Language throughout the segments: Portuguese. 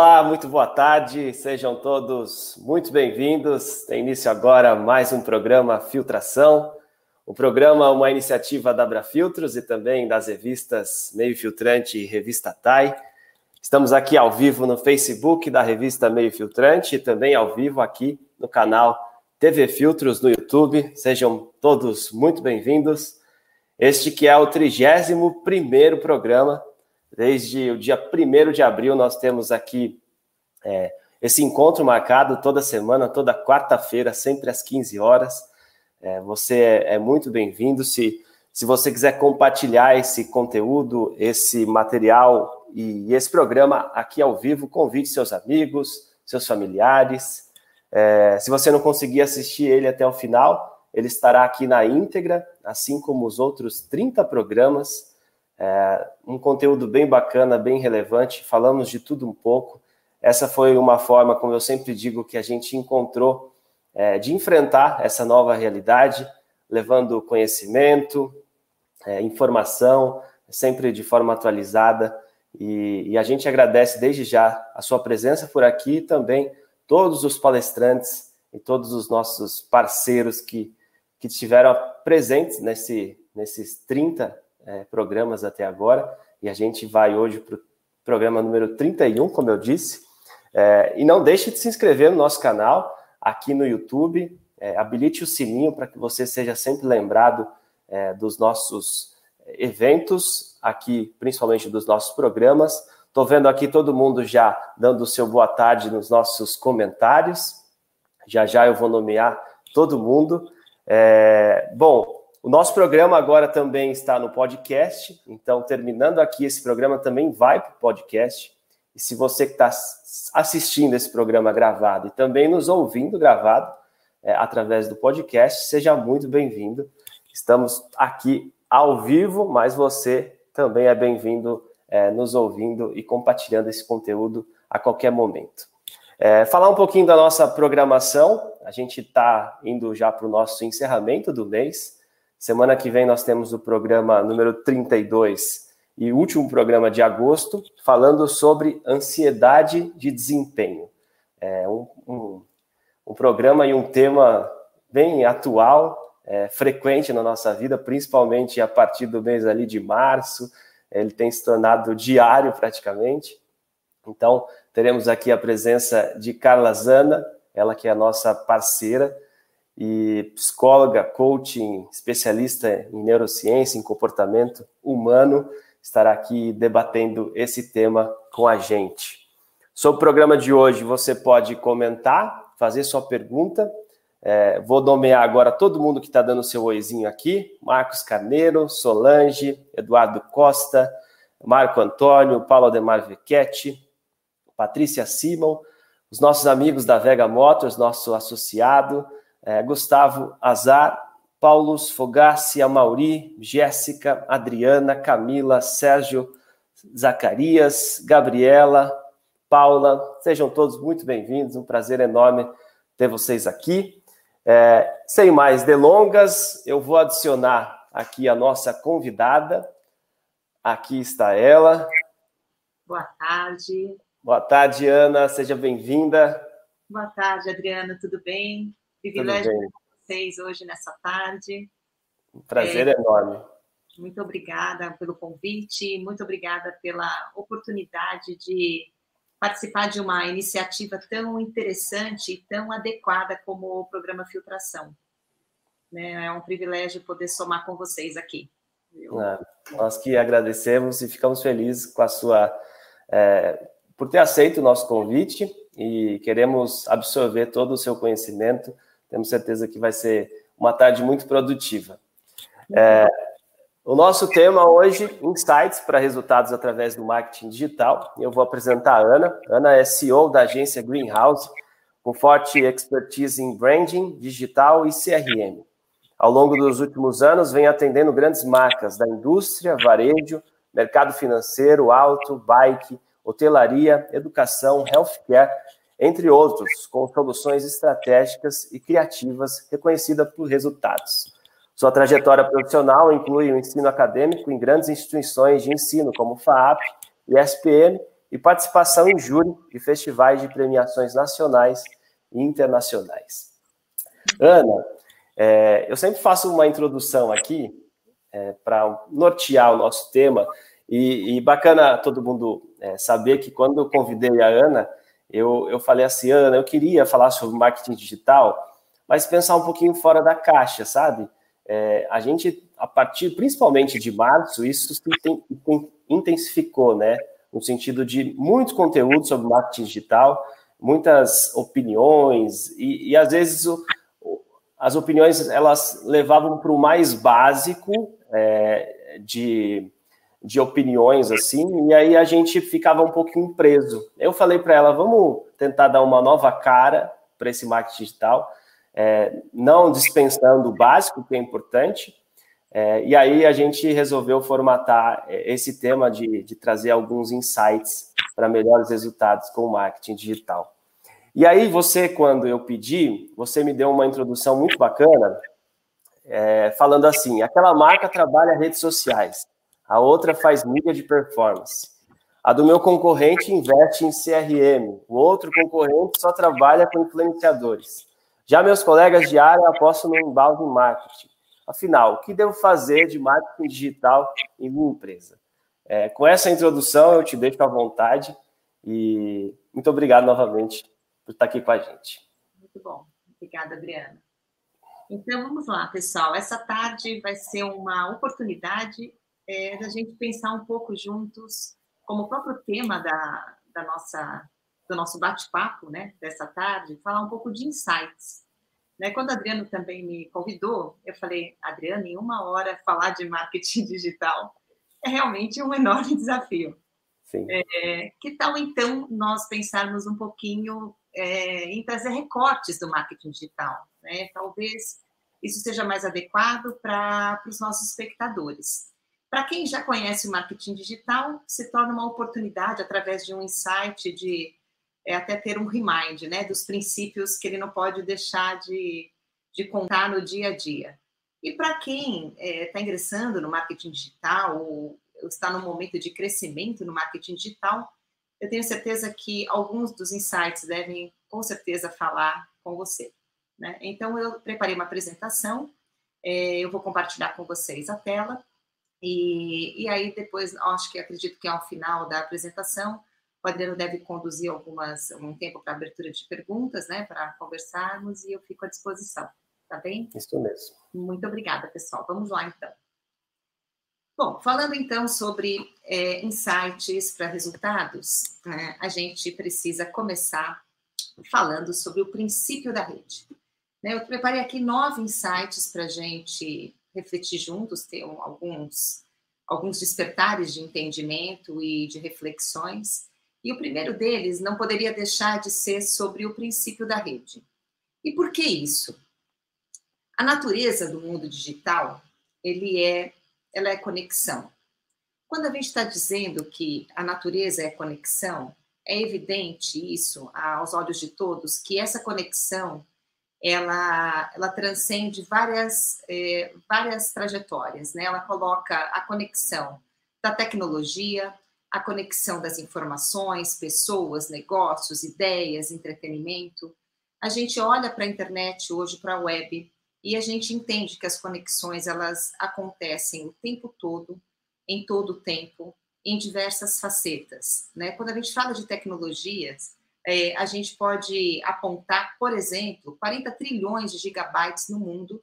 Olá, muito boa tarde, sejam todos muito bem-vindos. Tem início agora mais um programa Filtração. O programa é uma iniciativa da Abrafiltros e também das revistas Meio Filtrante e Revista TAI. Estamos aqui ao vivo no Facebook da revista Meio Filtrante e também ao vivo aqui no canal TV Filtros no YouTube. Sejam todos muito bem-vindos. Este que é o 31 primeiro programa Desde o dia 1 de abril, nós temos aqui é, esse encontro marcado toda semana, toda quarta-feira, sempre às 15 horas. É, você é, muito bem-vindo. Se, se você quiser compartilhar esse conteúdo, esse material e, e esse programa aqui ao vivo, convide seus amigos, seus familiares. É, se você não conseguir assistir ele até o final, ele estará aqui na íntegra, assim como os outros 30 programas é, um conteúdo bem bacana, bem relevante, falamos de tudo um pouco. Essa foi uma forma, como eu sempre digo, que a gente encontrou é, de enfrentar essa nova realidade, levando conhecimento, é, informação, sempre de forma atualizada. E, e, a gente agradece desde já a sua presença por aqui e também todos os palestrantes e todos os nossos parceiros que, que estiveram presentes nesse, nesses 30 é, programas até agora, e a gente vai hoje para o programa número 31, como eu disse. É, e não deixe de se inscrever no nosso canal aqui no YouTube, é, habilite o sininho para que você seja sempre lembrado é, dos nossos eventos, aqui, principalmente dos nossos programas. Estou vendo aqui todo mundo já dando o seu boa tarde nos nossos comentários. Já já eu vou nomear todo mundo. É, bom, o nosso programa agora também está no podcast, então, terminando aqui esse programa, também vai para o podcast. E se você que está assistindo esse programa gravado e também nos ouvindo gravado é, através do podcast, seja muito bem-vindo. Estamos aqui ao vivo, mas você também é bem-vindo é, nos ouvindo e compartilhando esse conteúdo a qualquer momento. É, falar um pouquinho da nossa programação, a gente está indo já para o nosso encerramento do mês. Semana que vem nós temos o programa número 32 e último programa de agosto, falando sobre ansiedade de desempenho. É um, um, um programa e um tema bem atual, é, frequente na nossa vida, principalmente a partir do mês ali de março. Ele tem se tornado diário praticamente. Então, teremos aqui a presença de Carla Zana, ela que é a nossa parceira e psicóloga, coaching, especialista em neurociência, em comportamento humano, estará aqui debatendo esse tema com a gente. Sobre o programa de hoje, você pode comentar, fazer sua pergunta. É, vou nomear agora todo mundo que está dando seu oizinho aqui: Marcos Carneiro, Solange, Eduardo Costa, Marco Antônio, Paulo Ademar Vecchetti, Patrícia Simon, os nossos amigos da Vega Motors, nosso associado, é, Gustavo Azar, Paulos Fogassi, Amauri, Jéssica, Adriana, Camila, Sérgio, Zacarias, Gabriela, Paula, sejam todos muito bem-vindos, um prazer enorme ter vocês aqui. É, sem mais delongas, eu vou adicionar aqui a nossa convidada. Aqui está ela. Boa tarde. Boa tarde, Ana, seja bem-vinda. Boa tarde, Adriana, tudo bem? Privilégio com vocês hoje nessa tarde. Um prazer é, enorme. Muito obrigada pelo convite, muito obrigada pela oportunidade de participar de uma iniciativa tão interessante e tão adequada como o programa Filtração. Né? É um privilégio poder somar com vocês aqui. É, nós que agradecemos e ficamos felizes com a sua é, por ter aceito o nosso convite e queremos absorver todo o seu conhecimento temos certeza que vai ser uma tarde muito produtiva. É, o nosso tema hoje, insights para resultados através do marketing digital. Eu vou apresentar a Ana. Ana é CEO da agência Greenhouse, com forte expertise em branding, digital e CRM. Ao longo dos últimos anos, vem atendendo grandes marcas da indústria, varejo, mercado financeiro, auto, bike, hotelaria, educação, healthcare entre outros, com soluções estratégicas e criativas reconhecidas por resultados. Sua trajetória profissional inclui o ensino acadêmico em grandes instituições de ensino, como FAAP e SPM, e participação em júri de festivais de premiações nacionais e internacionais. Ana, é, eu sempre faço uma introdução aqui é, para nortear o nosso tema, e, e bacana todo mundo é, saber que quando eu convidei a Ana, eu, eu falei assim, Ana, eu queria falar sobre marketing digital, mas pensar um pouquinho fora da caixa, sabe? É, a gente, a partir principalmente de março, isso se intensificou, né? No sentido de muito conteúdo sobre marketing digital, muitas opiniões, e, e às vezes o, as opiniões elas levavam para o mais básico é, de, de opiniões assim, e aí a gente ficava um pouquinho preso. Eu falei para ela, vamos tentar dar uma nova cara para esse marketing digital, é, não dispensando o básico, que é importante, é, e aí a gente resolveu formatar é, esse tema de, de trazer alguns insights para melhores resultados com o marketing digital. E aí você, quando eu pedi, você me deu uma introdução muito bacana, é, falando assim, aquela marca trabalha redes sociais, a outra faz mídia de performance. A do meu concorrente investe em CRM, o outro concorrente só trabalha com influenciadores. Já meus colegas de área apostam no embalde em marketing. Afinal, o que devo fazer de marketing digital em minha empresa? É, com essa introdução, eu te deixo à vontade e muito obrigado novamente por estar aqui com a gente. Muito bom. Obrigada, Adriana. Então, vamos lá, pessoal. Essa tarde vai ser uma oportunidade é, da gente pensar um pouco juntos, como o próprio tema da, da nossa, do nosso bate-papo né, dessa tarde, falar um pouco de insights. Né? Quando a Adriana também me convidou, eu falei, Adriana, em uma hora falar de marketing digital é realmente um enorme desafio. É, que tal então nós pensarmos um pouquinho é, em trazer recortes do marketing digital? Né? Talvez isso seja mais adequado para os nossos espectadores. Para quem já conhece o marketing digital, se torna uma oportunidade através de um insight de é, até ter um remind, né, dos princípios que ele não pode deixar de, de contar no dia a dia. E para quem está é, tá ingressando no marketing digital ou está no momento de crescimento no marketing digital, eu tenho certeza que alguns dos insights devem, com certeza, falar com você. Né? Então, eu preparei uma apresentação, é, eu vou compartilhar com vocês a tela, e, e aí depois, acho que acredito que ao final da apresentação, o Adriano deve conduzir algumas, um tempo para abertura de perguntas, né, para conversarmos, e eu fico à disposição, tá bem? Isso mesmo. Muito obrigada, pessoal. Vamos lá, então. Bom, falando então sobre é, insights para resultados, né, a gente precisa começar falando sobre o princípio da rede. Né, eu preparei aqui nove insights para a gente refletir juntos, ter alguns, alguns despertares de entendimento e de reflexões. E o primeiro deles não poderia deixar de ser sobre o princípio da rede. E por que isso? A natureza do mundo digital, ele é ela é conexão. Quando a gente está dizendo que a natureza é conexão, é evidente isso aos olhos de todos que essa conexão ela, ela transcende várias, é, várias trajetórias, né? Ela coloca a conexão da tecnologia, a conexão das informações, pessoas, negócios, ideias, entretenimento. A gente olha para a internet hoje, para a web, e a gente entende que as conexões elas acontecem o tempo todo, em todo o tempo, em diversas facetas. Né? Quando a gente fala de tecnologias, é, a gente pode apontar, por exemplo, 40 trilhões de gigabytes no mundo,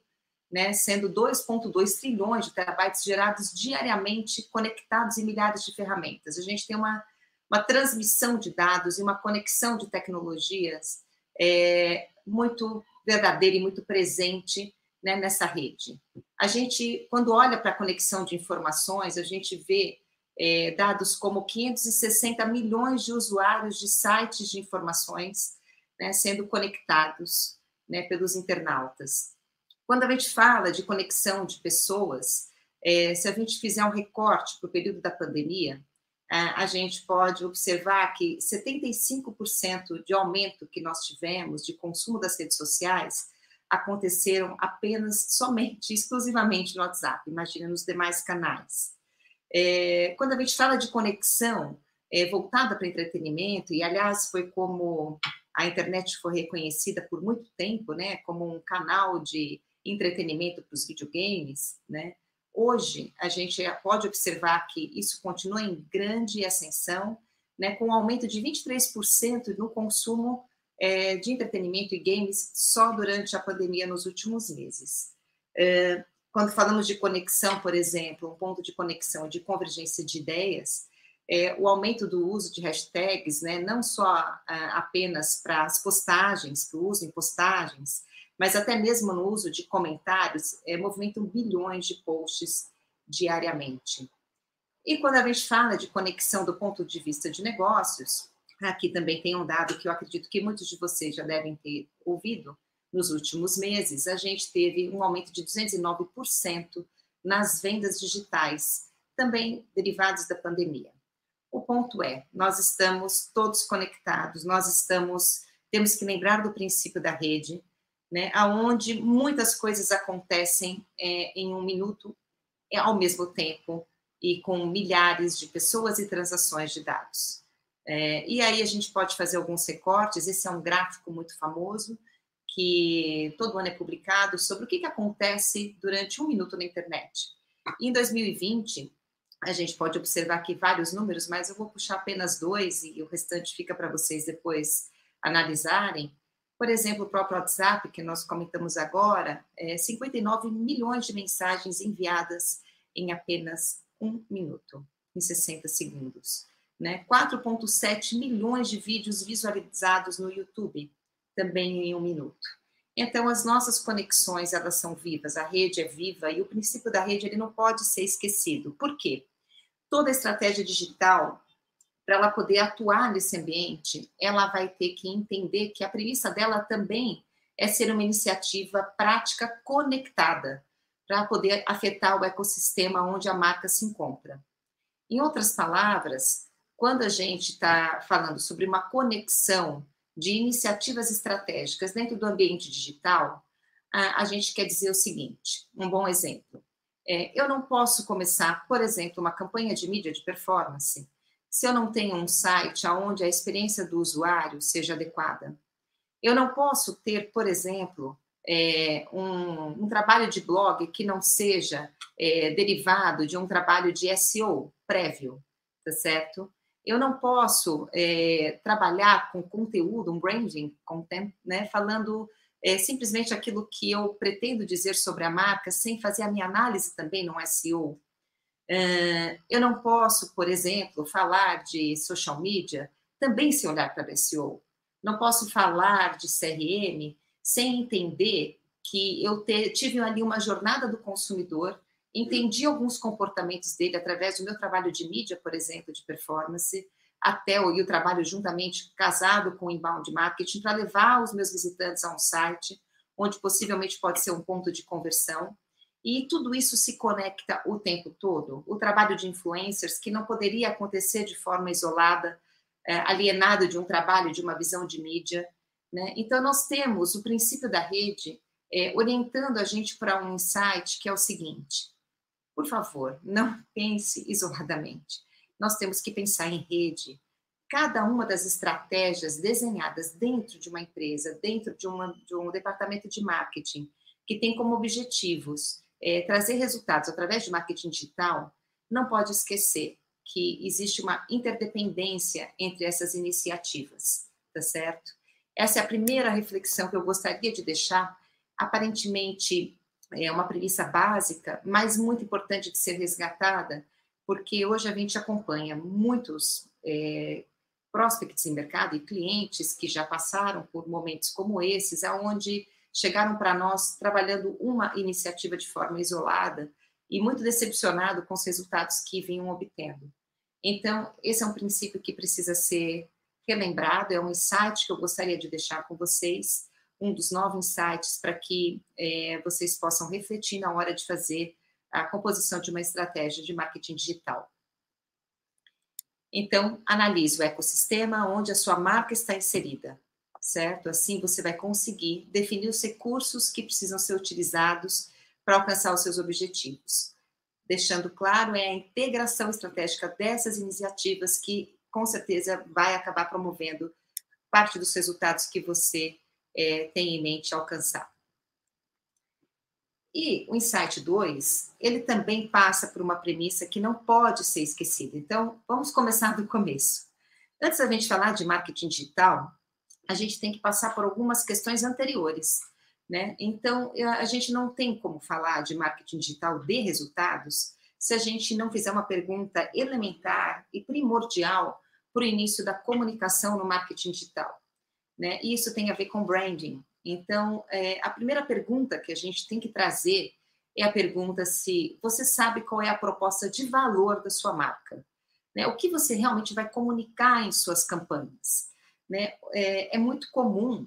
né, sendo 2,2 trilhões de terabytes gerados diariamente conectados em milhares de ferramentas. A gente tem uma, uma transmissão de dados e uma conexão de tecnologias é, muito verdadeira e muito presente né, nessa rede. A gente, quando olha para a conexão de informações, a gente vê é, dados como 560 milhões de usuários de sites de informações né, sendo conectados né, pelos internautas. Quando a gente fala de conexão de pessoas, é, se a gente fizer um recorte para o período da pandemia, é, a gente pode observar que 75% de aumento que nós tivemos de consumo das redes sociais aconteceram apenas, somente, exclusivamente no WhatsApp, imagina nos demais canais. É, quando a gente fala de conexão, é, voltada para entretenimento, e aliás foi como a internet foi reconhecida por muito tempo, né, como um canal de entretenimento para os videogames, né? Hoje a gente pode observar que isso continua em grande ascensão, né, com um aumento de 23% no consumo é, de entretenimento e games só durante a pandemia nos últimos meses. Quando falamos de conexão, por exemplo, um ponto de conexão de convergência de ideias, é, o aumento do uso de hashtags, né, não só a, apenas para as postagens, para o uso em postagens, mas até mesmo no uso de comentários, é, movimentam bilhões de posts diariamente. E quando a gente fala de conexão do ponto de vista de negócios, aqui também tem um dado que eu acredito que muitos de vocês já devem ter ouvido. Nos últimos meses, a gente teve um aumento de 209% nas vendas digitais, também derivados da pandemia. O ponto é, nós estamos todos conectados, nós estamos, temos que lembrar do princípio da rede, né, aonde muitas coisas acontecem é, em um minuto é, ao mesmo tempo, e com milhares de pessoas e transações de dados. É, e aí a gente pode fazer alguns recortes. Esse é um gráfico muito famoso que todo ano é publicado sobre o que, que acontece durante um minuto na internet. Em 2020, a gente pode observar aqui vários números, mas eu vou puxar apenas dois e o restante fica para vocês depois analisarem. Por exemplo, o próprio WhatsApp, que nós comentamos agora, é 59 milhões de mensagens enviadas em apenas um minuto, em 60 segundos. Né? 4,7 milhões de vídeos visualizados no YouTube, também em um minuto. Então, as nossas conexões, elas são vivas, a rede é viva e o princípio da rede ele não pode ser esquecido. Por quê? Toda estratégia digital, para ela poder atuar nesse ambiente, ela vai ter que entender que a premissa dela também é ser uma iniciativa prática conectada, para poder afetar o ecossistema onde a marca se encontra. Em outras palavras, quando a gente está falando sobre uma conexão de iniciativas estratégicas dentro do ambiente digital, a, a gente quer dizer o seguinte: um bom exemplo. É, eu não posso começar, por exemplo, uma campanha de mídia de performance se eu não tenho um site onde a experiência do usuário seja adequada. Eu não posso ter, por exemplo, é, um, um, trabalho de blog que não seja é, derivado de um trabalho de SEO prévio, tá certo? Eu não posso é, trabalhar com conteúdo, um branding content, né, falando é, simplesmente aquilo que eu pretendo dizer sobre a marca, sem fazer a minha análise também no SEO. É, eu não posso, por exemplo, falar de social media também sem olhar para o SEO. Não posso falar de CRM sem entender que eu te, tive ali uma jornada do consumidor, entendi alguns comportamentos dele através do meu trabalho de mídia, por exemplo, de performance, até o, e o trabalho juntamente casado com o inbound marketing para levar os meus visitantes a um site onde possivelmente pode ser um ponto de conversão. E tudo isso se conecta o tempo todo. O trabalho de influencers, que não poderia acontecer de forma isolada, é, alienado de um trabalho, de uma visão de mídia, né? Então, nós temos o princípio da rede é, orientando a gente para um insight que é o seguinte: por favor, não pense isoladamente. Nós temos que pensar em rede. Cada uma das estratégias desenhadas dentro de uma empresa, dentro de, uma, de um departamento de marketing, que tem como objetivos é, trazer resultados através de marketing digital, não pode esquecer que existe uma interdependência entre essas iniciativas, tá certo? Essa é a primeira reflexão que eu gostaria de deixar. Aparentemente é uma premissa básica, mas muito importante de ser resgatada, porque hoje a gente acompanha muitos é, prospects em mercado e clientes que já passaram por momentos como esses, aonde chegaram para nós trabalhando uma iniciativa de forma isolada e muito decepcionado com os resultados que vinham obtendo. Então, esse é um princípio que precisa ser relembrado, é um insight que eu gostaria de deixar com vocês, um dos novos insights para que é, vocês possam refletir na hora de fazer a composição de uma estratégia de marketing digital. Então, analise o ecossistema onde a sua marca está inserida, certo? Assim você vai conseguir definir os recursos que precisam ser utilizados para alcançar os seus objetivos. Deixando claro, é a integração estratégica dessas iniciativas que com certeza vai acabar promovendo parte dos resultados que você é, tem em mente alcançar. E o Insight 2, ele também passa por uma premissa que não pode ser esquecida. Então, vamos começar do começo. Antes da gente falar de marketing digital, a gente tem que passar por algumas questões anteriores. Né? Então, a gente não tem como falar de marketing digital de resultados se a gente não fizer uma pergunta elementar e primordial para o início da comunicação no marketing digital. Né? Isso tem a ver com branding. Então, é, a primeira pergunta que a gente tem que trazer é a pergunta se você sabe qual é a proposta de valor da sua marca. Né? O que você realmente vai comunicar em suas campanhas. Né? É, é muito comum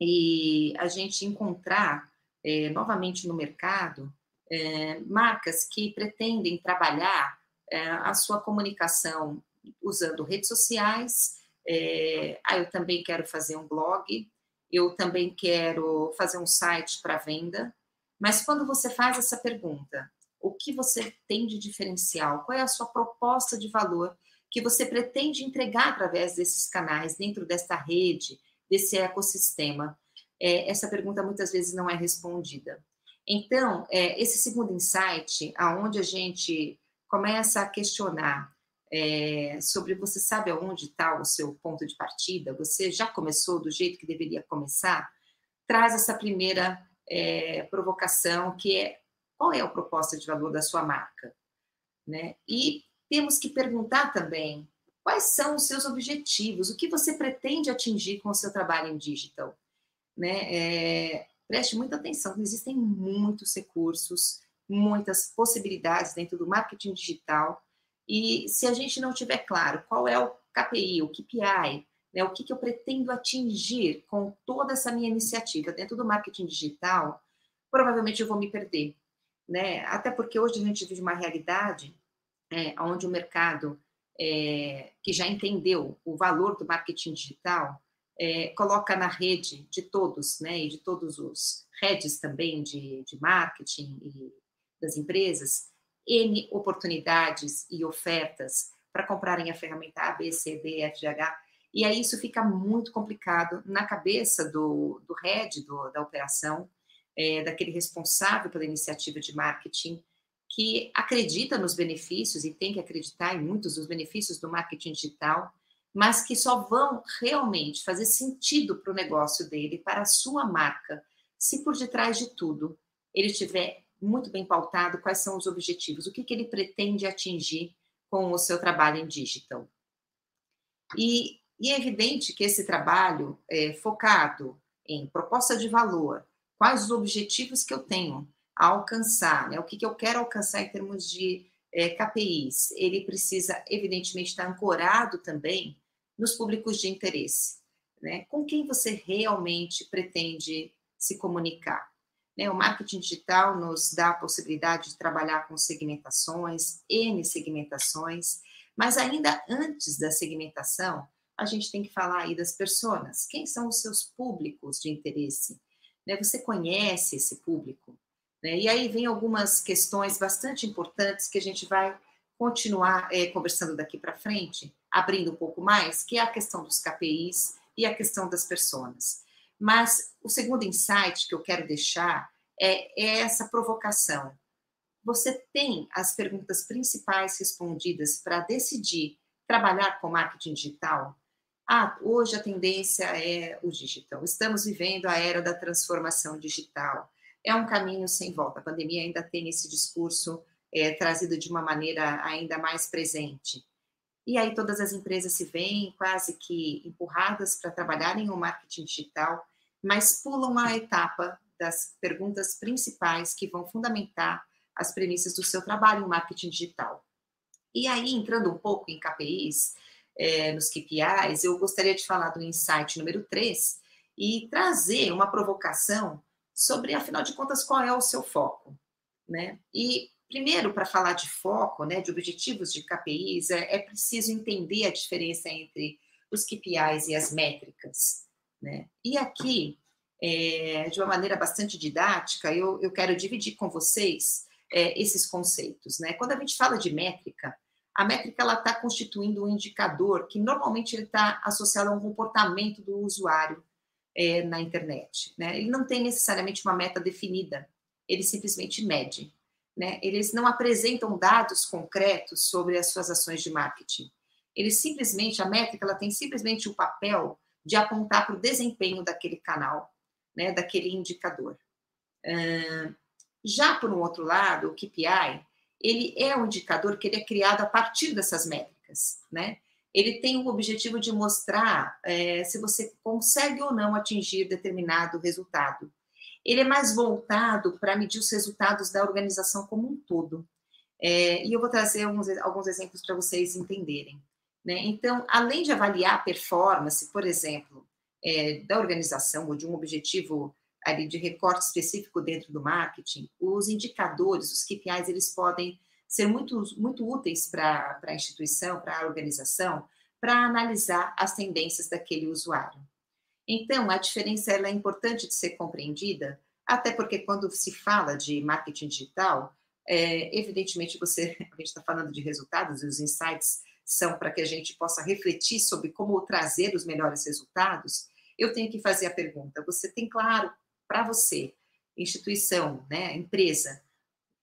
e a gente encontrar é, novamente no mercado é, marcas que pretendem trabalhar é, a sua comunicação usando redes sociais. É, ah, eu também quero fazer um blog, eu também quero fazer um site para venda. Mas quando você faz essa pergunta, o que você tem de diferencial? Qual é a sua proposta de valor que você pretende entregar através desses canais, dentro desta rede, desse ecossistema? É, essa pergunta muitas vezes não é respondida. Então, é, esse segundo insight, aonde a gente começa a questionar é, sobre você sabe aonde está o seu ponto de partida, você já começou do jeito que deveria começar, traz essa primeira é, provocação que é qual é a proposta de valor da sua marca, né? E temos que perguntar também quais são os seus objetivos, o que você pretende atingir com o seu trabalho em digital, né? É, preste muita atenção, existem muitos recursos, muitas possibilidades dentro do marketing digital, e se a gente não tiver claro qual é o KPI, o KPI, né, o que, que eu pretendo atingir com toda essa minha iniciativa dentro do marketing digital, provavelmente eu vou me perder. Né? Até porque hoje a gente vive uma realidade é, onde o mercado é, que já entendeu o valor do marketing digital é, coloca na rede de todos, né, e de todos os redes também de, de marketing e das empresas, N oportunidades e ofertas para comprarem a ferramenta A, B, C, D, F, G, H, e aí isso fica muito complicado na cabeça do, do head do, da operação, é, daquele responsável pela iniciativa de marketing, que acredita nos benefícios e tem que acreditar em muitos dos benefícios do marketing digital, mas que só vão realmente fazer sentido para o negócio dele, para a sua marca, se por detrás de tudo ele tiver muito bem pautado quais são os objetivos, o que, que ele pretende atingir com o seu trabalho em digital. E, e é evidente que esse trabalho é focado em proposta de valor, quais os objetivos que eu tenho a alcançar, né? o que, que eu quero alcançar em termos de é, KPIs, ele precisa, evidentemente, estar ancorado também nos públicos de interesse. Né? Com quem você realmente pretende se comunicar? Né? O marketing digital nos dá a possibilidade de trabalhar com segmentações, N segmentações, mas ainda antes da segmentação, a gente tem que falar aí das pessoas. Quem são os seus públicos de interesse? Né? Você conhece esse público? Né? E aí vem algumas questões bastante importantes que a gente vai continuar é, conversando daqui para frente, abrindo um pouco mais, que é a questão dos KPIs e a questão das pessoas. Mas o segundo insight que eu quero deixar é, é essa provocação. Você tem as perguntas principais respondidas para decidir trabalhar com marketing digital? Ah, hoje a tendência é o digital. Estamos vivendo a era da transformação digital. É um caminho sem volta. A pandemia ainda tem esse discurso é, trazido de uma maneira ainda mais presente. E aí todas as empresas se veem quase que empurradas para trabalharem o marketing digital, mas pulam a etapa das perguntas principais que vão fundamentar as premissas do seu trabalho em marketing digital. E aí, entrando um pouco em KPIs, é, nos KPIs, eu gostaria de falar do insight número 3 e trazer uma provocação sobre, afinal de contas, qual é o seu foco. Né? E Primeiro, para falar de foco, né, de objetivos de KPIs, é, é preciso entender a diferença entre os KPIs e as métricas. Né? E aqui, é, de uma maneira bastante didática, eu, eu quero dividir com vocês é, esses conceitos. Né? Quando a gente fala de métrica, a métrica está constituindo um indicador que normalmente está associado a um comportamento do usuário é, na internet. Né? Ele não tem necessariamente uma meta definida, ele simplesmente mede. Né? Eles não apresentam dados concretos sobre as suas ações de marketing. Eles simplesmente, a métrica ela tem simplesmente o papel de apontar para o desempenho daquele canal, né, daquele indicador. Uh, já por um outro lado, o KPI, ele é um indicador que ele é criado a partir dessas métricas, né? Ele tem o objetivo de mostrar é, se você consegue ou não atingir determinado resultado. Ele é mais voltado para medir os resultados da organização como um todo. É, e eu vou trazer alguns, alguns exemplos para vocês entenderem. Né? Então, além de avaliar a performance, por exemplo, é, da organização ou de um objetivo ali de recorte específico dentro do marketing, os indicadores, os KPIs, eles podem ser muito, muito úteis para a instituição, para a organização, para analisar as tendências daquele usuário. Então, a diferença é importante de ser compreendida, até porque quando se fala de marketing digital, é, evidentemente você, a gente está falando de resultados e os insights são para que a gente possa refletir sobre como trazer os melhores resultados, eu tenho que fazer a pergunta: você tem claro para você, instituição, né, empresa,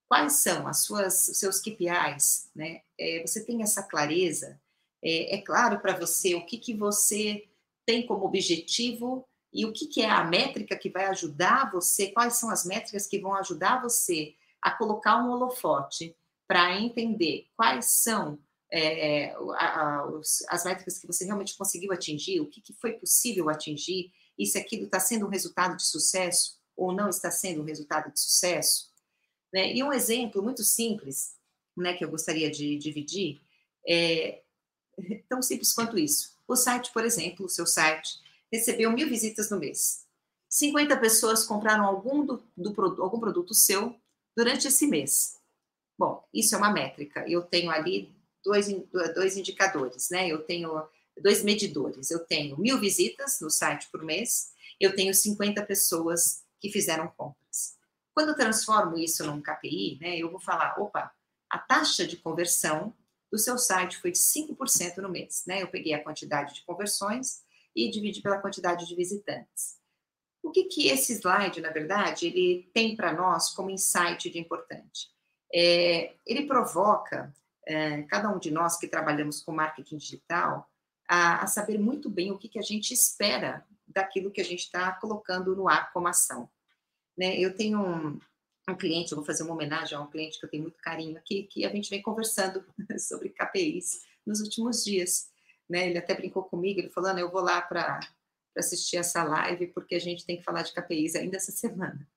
quais são as suas, os seus KPIs, né? É, você tem essa clareza? É, é claro para você o que, que você tem como objetivo e o que, que é a métrica que vai ajudar você, quais são as métricas que vão ajudar você a colocar um holofote para entender quais são é, é, a, a, as métricas que você realmente conseguiu atingir, o que, que foi possível atingir, e se aquilo está sendo um resultado de sucesso ou não está sendo um resultado de sucesso. Né? E um exemplo muito simples, né, que eu gostaria de dividir, é tão simples quanto isso. O site, por exemplo, o seu site, recebeu mil visitas no mês. 50 pessoas compraram algum, do, do, algum produto seu durante esse mês. Bom, isso é uma métrica. Eu tenho ali dois, dois indicadores, né? Eu tenho dois medidores. Eu tenho mil visitas no site por mês, eu tenho 50 pessoas que fizeram compras. Quando eu transformo isso num KPI, né, eu vou falar, opa, a taxa de conversão do seu site foi de 5% no mês, né? Eu peguei a quantidade de conversões e dividi pela quantidade de visitantes. O que que esse slide, na verdade, ele tem para nós como insight de importante? É, ele provoca é, cada um de nós que trabalhamos com marketing digital a, a saber muito bem o que, que a gente espera daquilo que a gente está colocando no ar como ação. Né? Eu tenho um, um cliente, vou fazer uma homenagem a um cliente que eu tenho muito carinho aqui, que a gente vem conversando sobre KPIs nos últimos dias. Né? Ele até brincou comigo, ele falando, eu vou lá para assistir essa live, porque a gente tem que falar de KPIs ainda essa semana.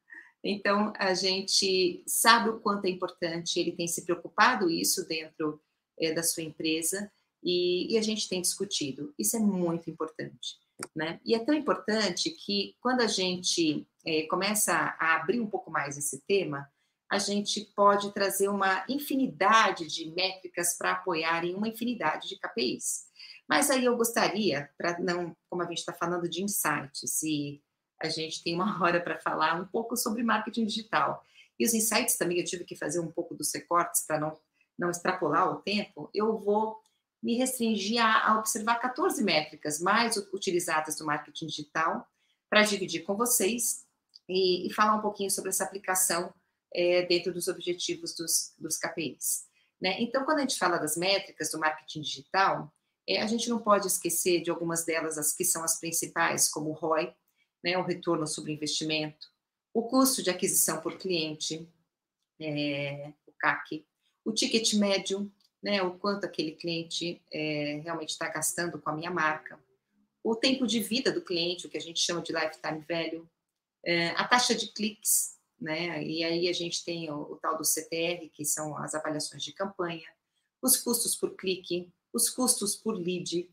Então, a gente sabe o quanto é importante, ele tem se preocupado isso dentro é, da sua empresa e, e, a gente tem discutido. Isso é muito importante. Né? E é tão importante que quando a gente é, começa a abrir um pouco mais esse tema, a gente pode trazer uma infinidade de métricas para apoiarem uma infinidade de KPIs. Mas aí eu gostaria, para não, como a gente está falando de insights e a gente tem uma hora para falar um pouco sobre marketing digital. E os insights também, eu tive que fazer um pouco dos recortes para não, não extrapolar o tempo. Eu vou me restringir a, a observar 14 métricas mais utilizadas do marketing digital para dividir com vocês e, e, falar um pouquinho sobre essa aplicação é, dentro dos objetivos dos, dos KPIs. Né? Então, quando a gente fala das métricas do marketing digital, é, a gente não pode esquecer de algumas delas, as que são as principais, como o ROI, né, o retorno sobre investimento, o custo de aquisição por cliente, é, o CAC, o ticket médio, né, o quanto aquele cliente é, realmente está gastando com a minha marca, o tempo de vida do cliente, o que a gente chama de lifetime value, é, a taxa de cliques, né, e aí a gente tem o, o tal do CTR, que são as avaliações de campanha, os custos por clique, os custos por lead,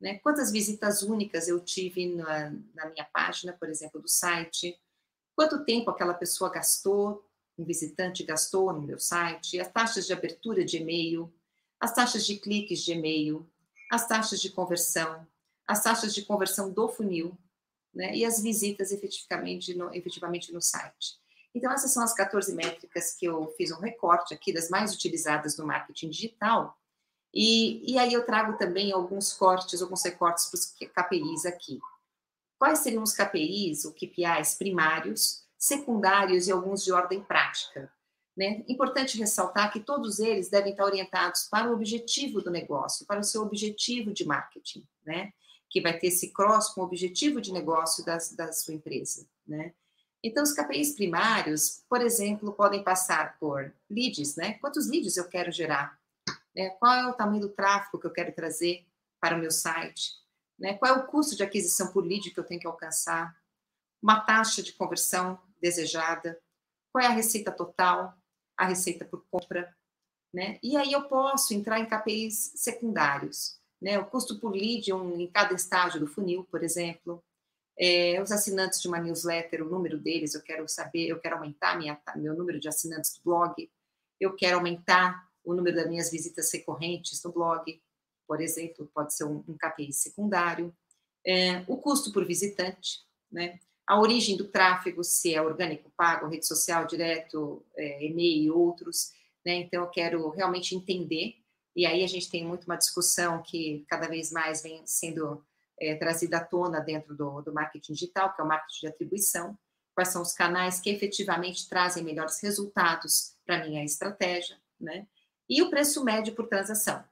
né? Quantas visitas únicas eu tive na, na minha página, por exemplo, do site? Quanto tempo aquela pessoa gastou, um visitante gastou no meu site? As taxas de abertura de e-mail, as taxas de cliques de e-mail, as taxas de conversão, as taxas de conversão do funil, né? E as visitas efetivamente no, efetivamente no site. Então, essas são as 14 métricas que eu fiz um recorte aqui das mais utilizadas no marketing digital E, e aí eu trago também alguns cortes, alguns recortes para os KPIs aqui. Quais seriam os KPIs, ou KPIs primários, secundários e alguns de ordem prática? Né? Importante ressaltar que todos eles devem estar orientados para o objetivo do negócio, para o seu objetivo de marketing, né? que vai ter esse cross com o objetivo de negócio das, da sua empresa. Né? Então, os KPIs primários, por exemplo, podem passar por leads, né? Quantos leads eu quero gerar? Né? Qual é o tamanho do tráfego que eu quero trazer para o meu site? Né? Qual é o custo de aquisição por lead que eu tenho que alcançar? Uma taxa de conversão desejada? Qual é a receita total? A receita por compra? Né? E aí eu posso entrar em KPIs secundários, né? O custo por lead um, em cada estágio do funil, por exemplo. É, os assinantes de uma newsletter, o número deles, eu quero saber, eu quero aumentar minha, meu número de assinantes do blog, eu quero aumentar o número das minhas visitas recorrentes no blog, por exemplo, pode ser um, um KPI secundário, é, o custo por visitante, né? A origem do tráfego, se é orgânico, pago, rede social, direto, é, e-mail e outros, né? então eu quero realmente entender, e aí a gente tem muito uma discussão que cada vez mais vem sendo é, trazida à tona dentro do, do marketing digital, que é o marketing de atribuição, quais são os canais que efetivamente trazem melhores resultados para minha estratégia, né? E o preço médio por transação.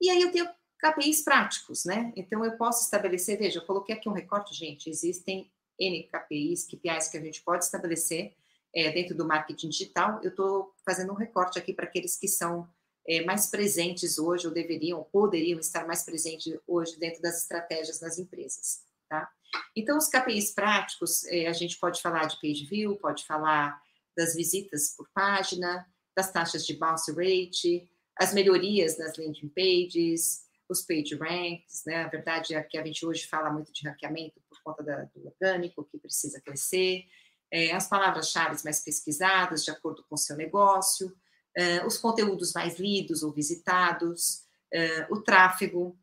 E aí eu tenho KPIs práticos, né? Então eu posso estabelecer, veja, eu coloquei aqui um recorte, gente, existem N KPIs, KPIs que a gente pode estabelecer é, dentro do marketing digital. Eu estou fazendo um recorte aqui para aqueles que são é, mais presentes hoje, ou deveriam, poderiam estar mais presentes hoje dentro das estratégias das empresas, tá? Então, os KPIs práticos, é, a gente pode falar de page view, pode falar das visitas por página, das taxas de bounce rate, as melhorias nas landing pages, os page ranks, né? A verdade é que a gente hoje fala muito de ranqueamento conta da, do orgânico, que precisa crescer, é, as palavras-chave mais pesquisadas de acordo com o seu negócio, uh, os conteúdos mais lidos ou visitados, uh, o tráfego,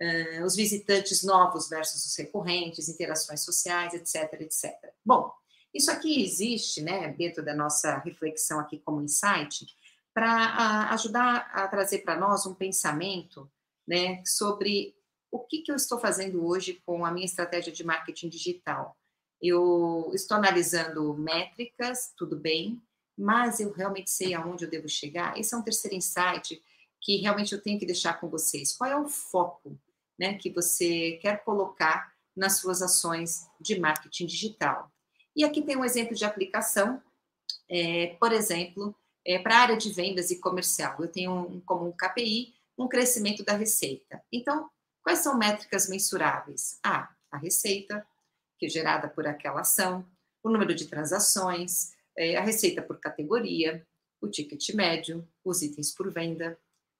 uh, os visitantes novos versus os recorrentes, interações sociais, etc, etc. Bom, isso aqui existe, né, dentro da nossa reflexão aqui como insight, para ajudar a trazer para nós um pensamento, né, sobre o que, que eu estou fazendo hoje com a minha estratégia de marketing digital. Eu estou analisando métricas, tudo bem, mas eu realmente sei aonde eu devo chegar. Esse é um terceiro insight que realmente eu tenho que deixar com vocês. Qual é o foco né, que você quer colocar nas suas ações de marketing digital? E aqui tem um exemplo de aplicação, é, por exemplo, é, para a área de vendas e comercial. Eu tenho um, como um KPI um crescimento da receita. Então, quais são métricas mensuráveis? Ah, a receita, que é gerada por aquela ação, o número de transações, é, a receita por categoria, o ticket médio, os itens por venda.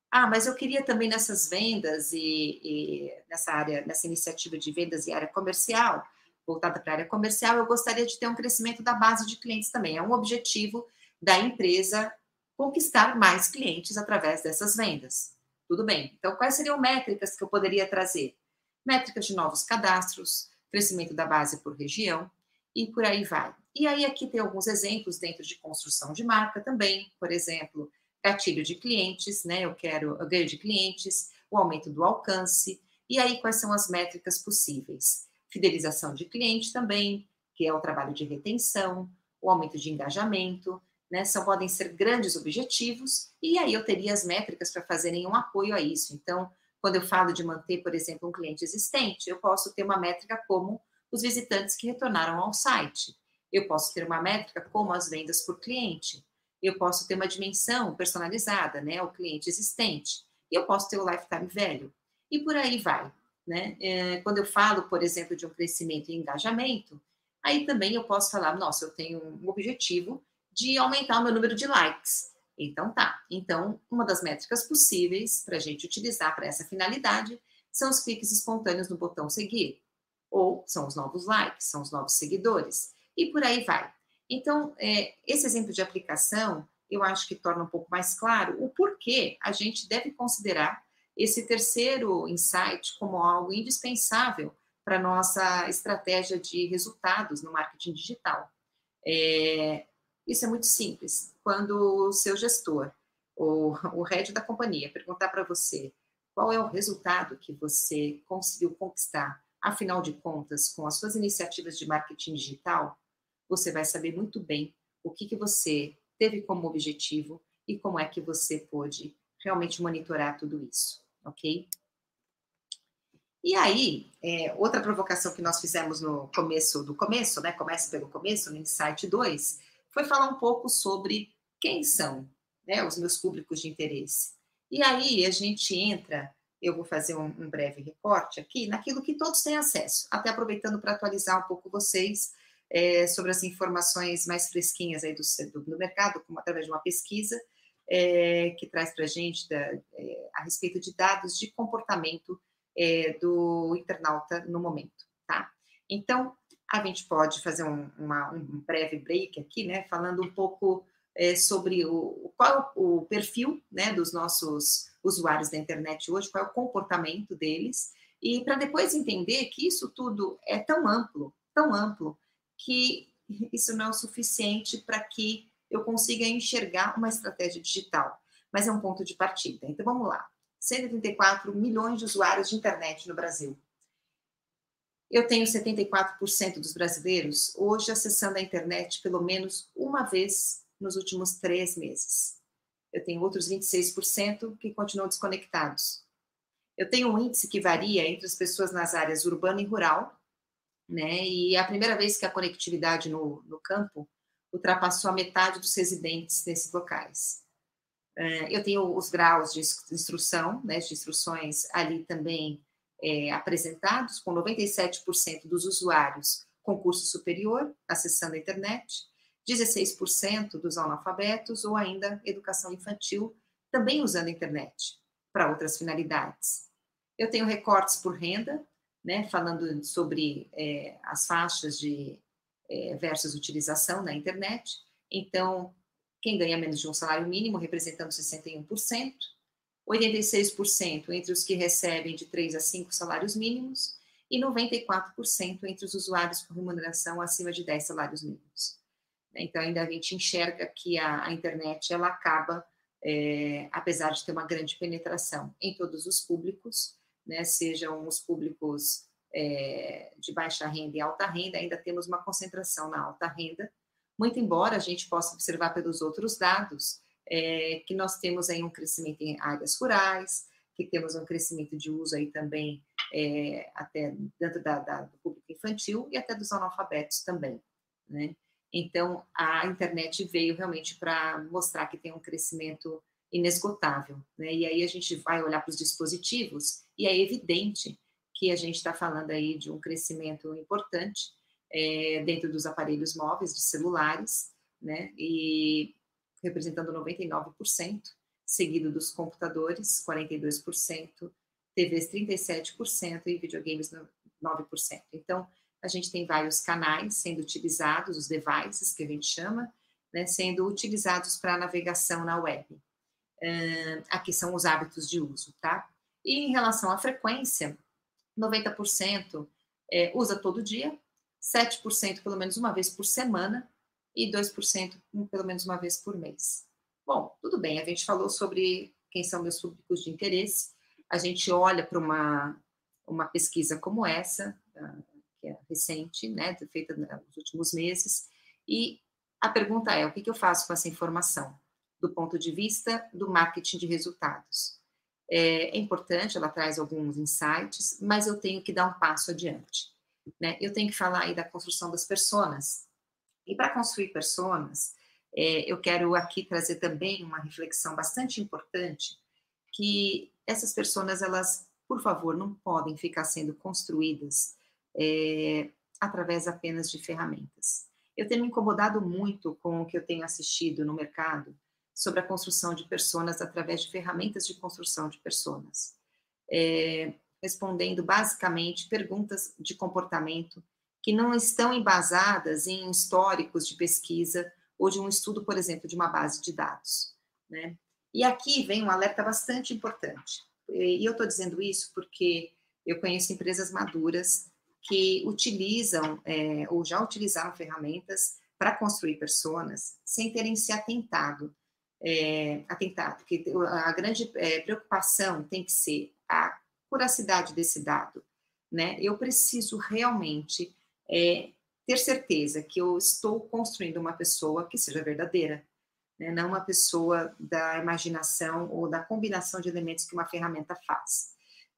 Ah, mas eu queria também nessas vendas e, e nessa área, nessa iniciativa de vendas e área comercial, voltada para a área comercial, eu gostaria de ter um crescimento da base de clientes também. É um objetivo da empresa conquistar mais clientes através dessas vendas. Tudo bem. Então, quais seriam métricas que eu poderia trazer? Métricas de novos cadastros, crescimento da base por região e por aí vai. E aí aqui tem alguns exemplos dentro de construção de marca também, por exemplo, gatilho de clientes, né? Eu quero o ganho de clientes, o aumento do alcance, e aí quais são as métricas possíveis? Fidelização de cliente também, que é o trabalho de retenção, o aumento de engajamento, né? São podem ser grandes objetivos, e aí eu teria as métricas para fazerem um apoio a isso. Então, quando eu falo de manter, por exemplo, um cliente existente, eu posso ter uma métrica como os visitantes que retornaram ao site eu posso ter uma métrica como as vendas por cliente. Eu posso ter uma dimensão personalizada, né? O cliente existente. E eu posso ter o lifetime velho. E por aí vai. Né? É, quando eu falo, por exemplo, de um crescimento e engajamento, aí também eu posso falar, nossa, eu tenho um objetivo de aumentar o meu número de likes. Então tá. Então, uma das métricas possíveis para a gente utilizar para essa finalidade são os cliques espontâneos no botão seguir. Ou são os novos likes, são os novos seguidores e por aí vai. Então, é, esse exemplo de aplicação, eu acho que torna um pouco mais claro o porquê a gente deve considerar esse terceiro insight como algo indispensável para nossa estratégia de resultados no marketing digital. É, isso é muito simples. Quando o seu gestor o, o head da companhia perguntar para você qual é o resultado que você conseguiu conquistar, afinal de contas, com as suas iniciativas de marketing digital, você vai saber muito bem o que, que você teve como objetivo e como é que você pôde realmente monitorar tudo isso, ok? E aí, é, outra provocação que nós fizemos no começo do começo, né? Começa pelo começo, no Insight 2, foi falar um pouco sobre quem são né, os meus públicos de interesse. E aí a gente entra, eu vou fazer um, um breve recorte aqui, naquilo que todos têm acesso, até aproveitando para atualizar um pouco vocês é, sobre as informações mais fresquinhas aí do, do, do mercado, como através de uma pesquisa é, que traz para a gente da, é, a respeito de dados de comportamento é, do internauta no momento, tá? Então, a gente pode fazer um, uma, um breve break aqui, né, falando um pouco é, sobre o, qual o perfil né, dos nossos usuários da internet hoje, qual é o comportamento deles, e para depois entender que isso tudo é tão amplo, tão amplo, que isso não é o suficiente para que eu consiga enxergar uma estratégia digital, mas é um ponto de partida. Então vamos lá. 134 milhões de usuários de internet no Brasil. Eu tenho 74% dos brasileiros hoje acessando a internet pelo menos uma vez nos últimos três meses. Eu tenho outros 26% que continuam desconectados. Eu tenho um índice que varia entre as pessoas nas áreas urbana e rural, né? E é a primeira vez que a conectividade no, no campo ultrapassou a metade dos residentes nesses locais. É, eu tenho os graus de instrução, né, de instruções ali também é, apresentados, com 97% dos usuários com curso superior acessando a internet, 16% dos analfabetos ou ainda educação infantil também usando a internet para outras finalidades. Eu tenho recortes por renda, né, falando sobre é, as faixas de é, versus utilização na internet. Então, quem ganha menos de um salário mínimo, representando 61%, 86% entre os que recebem de 3 a 5 salários mínimos e 94% entre os usuários com remuneração acima de 10 salários mínimos. Então, ainda a gente enxerga que a, a internet ela acaba, é, apesar de ter uma grande penetração em todos os públicos, né, sejam os públicos é, de baixa renda e alta renda, ainda temos uma concentração na alta renda, muito embora a gente possa observar pelos outros dados é, que nós temos aí um crescimento em áreas rurais, que temos um crescimento de uso aí também é, até dentro da, da, do público infantil e até dos analfabetos também, né? Então, a internet veio realmente para mostrar que tem um crescimento inesgotável, né? E aí a gente vai olhar para os dispositivos e é evidente que a gente está falando aí de um crescimento importante é, dentro dos aparelhos móveis, de celulares, né? E representando 99%, seguido dos computadores, 42%, TVs 37% e videogames 9%. Então, a gente tem vários canais sendo utilizados, os devices que a gente chama, né, sendo utilizados para navegação na web. Uh, aqui são os hábitos de uso, tá? E em relação à frequência, 90% é, usa todo dia, 7% pelo menos uma vez por semana e 2% pelo menos uma vez por mês. Bom, tudo bem, a gente falou sobre quem são meus públicos de interesse, a gente olha para uma, uma pesquisa como essa, que é recente, né, feita nos últimos meses, e a pergunta é: o que, que eu faço com essa informação? Do ponto de vista do marketing de resultados. É, é importante, ela traz alguns insights, mas eu tenho que dar um passo adiante. Né? Eu tenho que falar aí da construção das pessoas. E para construir pessoas, é, eu quero aqui trazer também uma reflexão bastante importante, que essas pessoas, elas, por favor, não podem ficar sendo construídas é, através apenas de ferramentas. Eu tenho me incomodado muito com o que eu tenho assistido no mercado sobre a construção de pessoas através de ferramentas de construção de pessoas, é, respondendo basicamente perguntas de comportamento que não estão embasadas em históricos de pesquisa ou de um estudo, por exemplo, de uma base de dados. Né? E aqui vem um alerta bastante importante. E eu estou dizendo isso porque eu conheço empresas maduras que utilizam é, ou já utilizaram ferramentas para construir pessoas sem terem se atentado é, atentar, porque a grande é, preocupação tem que ser a curacidade desse dado, né? Eu preciso realmente é, ter certeza que eu estou construindo uma pessoa que seja verdadeira, né? não uma pessoa da imaginação ou da combinação de elementos que uma ferramenta faz.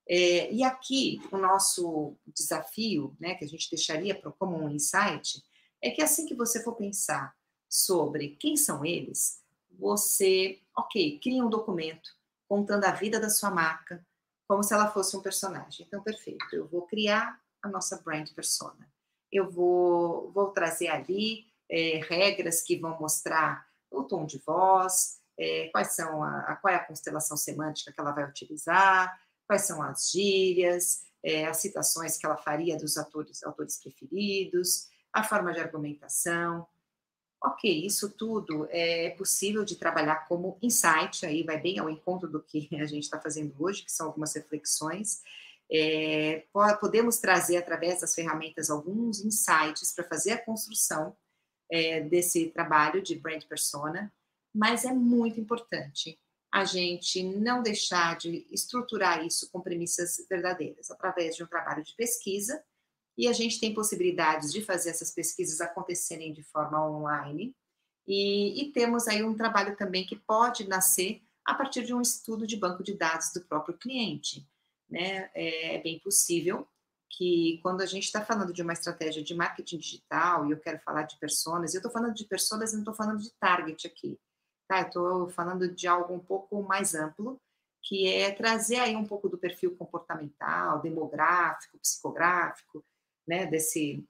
É, e aqui, o nosso desafio, né, que a gente deixaria como um insight, é que assim que você for pensar sobre quem são eles, você, ok, cria um documento contando a vida da sua marca, como se ela fosse um personagem. Então, perfeito, eu vou criar a nossa brand persona. Eu vou, vou trazer ali é, regras que vão mostrar o tom de voz, é, quais são a, a, qual é a constelação semântica que ela vai utilizar, quais são as gírias, é, as citações que ela faria dos atores, autores preferidos, a forma de argumentação. Ok, isso tudo é possível de trabalhar como insight, aí vai bem ao encontro do que a gente está fazendo hoje, que são algumas reflexões. É, podemos trazer através das ferramentas alguns insights para fazer a construção é, desse trabalho de brand persona, mas é muito importante a gente não deixar de estruturar isso com premissas verdadeiras, através de um trabalho de pesquisa, e a gente tem possibilidades de fazer essas pesquisas acontecerem de forma online, e, e temos aí um trabalho também que pode nascer a partir de um estudo de banco de dados do próprio cliente. Né? É, é bem possível que quando a gente está falando de uma estratégia de marketing digital, e eu quero falar de personas, eu estou falando de personas e não estou falando de target aqui, tá? Eu estou falando de algo um pouco mais amplo, que é trazer aí um pouco do perfil comportamental, demográfico, psicográfico, né, desse,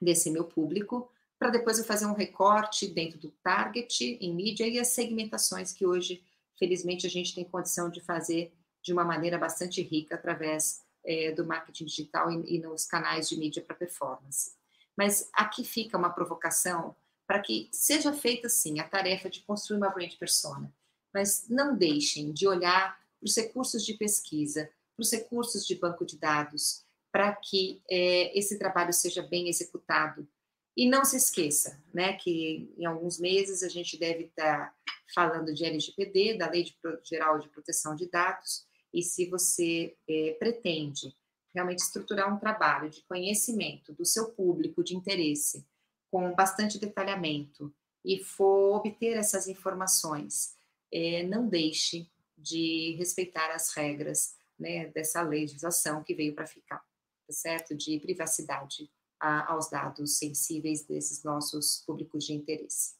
desse meu público, para depois eu fazer um recorte dentro do target em mídia e as segmentações que hoje, felizmente, a gente tem condição de fazer de uma maneira bastante rica através é, do marketing digital e, e nos canais de mídia para performance. Mas aqui fica uma provocação para que seja feita, sim, a tarefa de construir uma brand persona, mas não deixem de olhar para os recursos de pesquisa, para os recursos de banco de dados, para que é, esse trabalho seja bem executado. E não se esqueça, né, que em alguns meses a gente deve estar falando de LGPD, da Lei Geral de Proteção de Dados, e se você é, pretende realmente estruturar um trabalho de conhecimento do seu público de interesse, com bastante detalhamento, e for obter essas informações, é, não deixe de respeitar as regras né, dessa legislação que veio para ficar, tá certo? De privacidade a, aos dados sensíveis desses nossos públicos de interesse.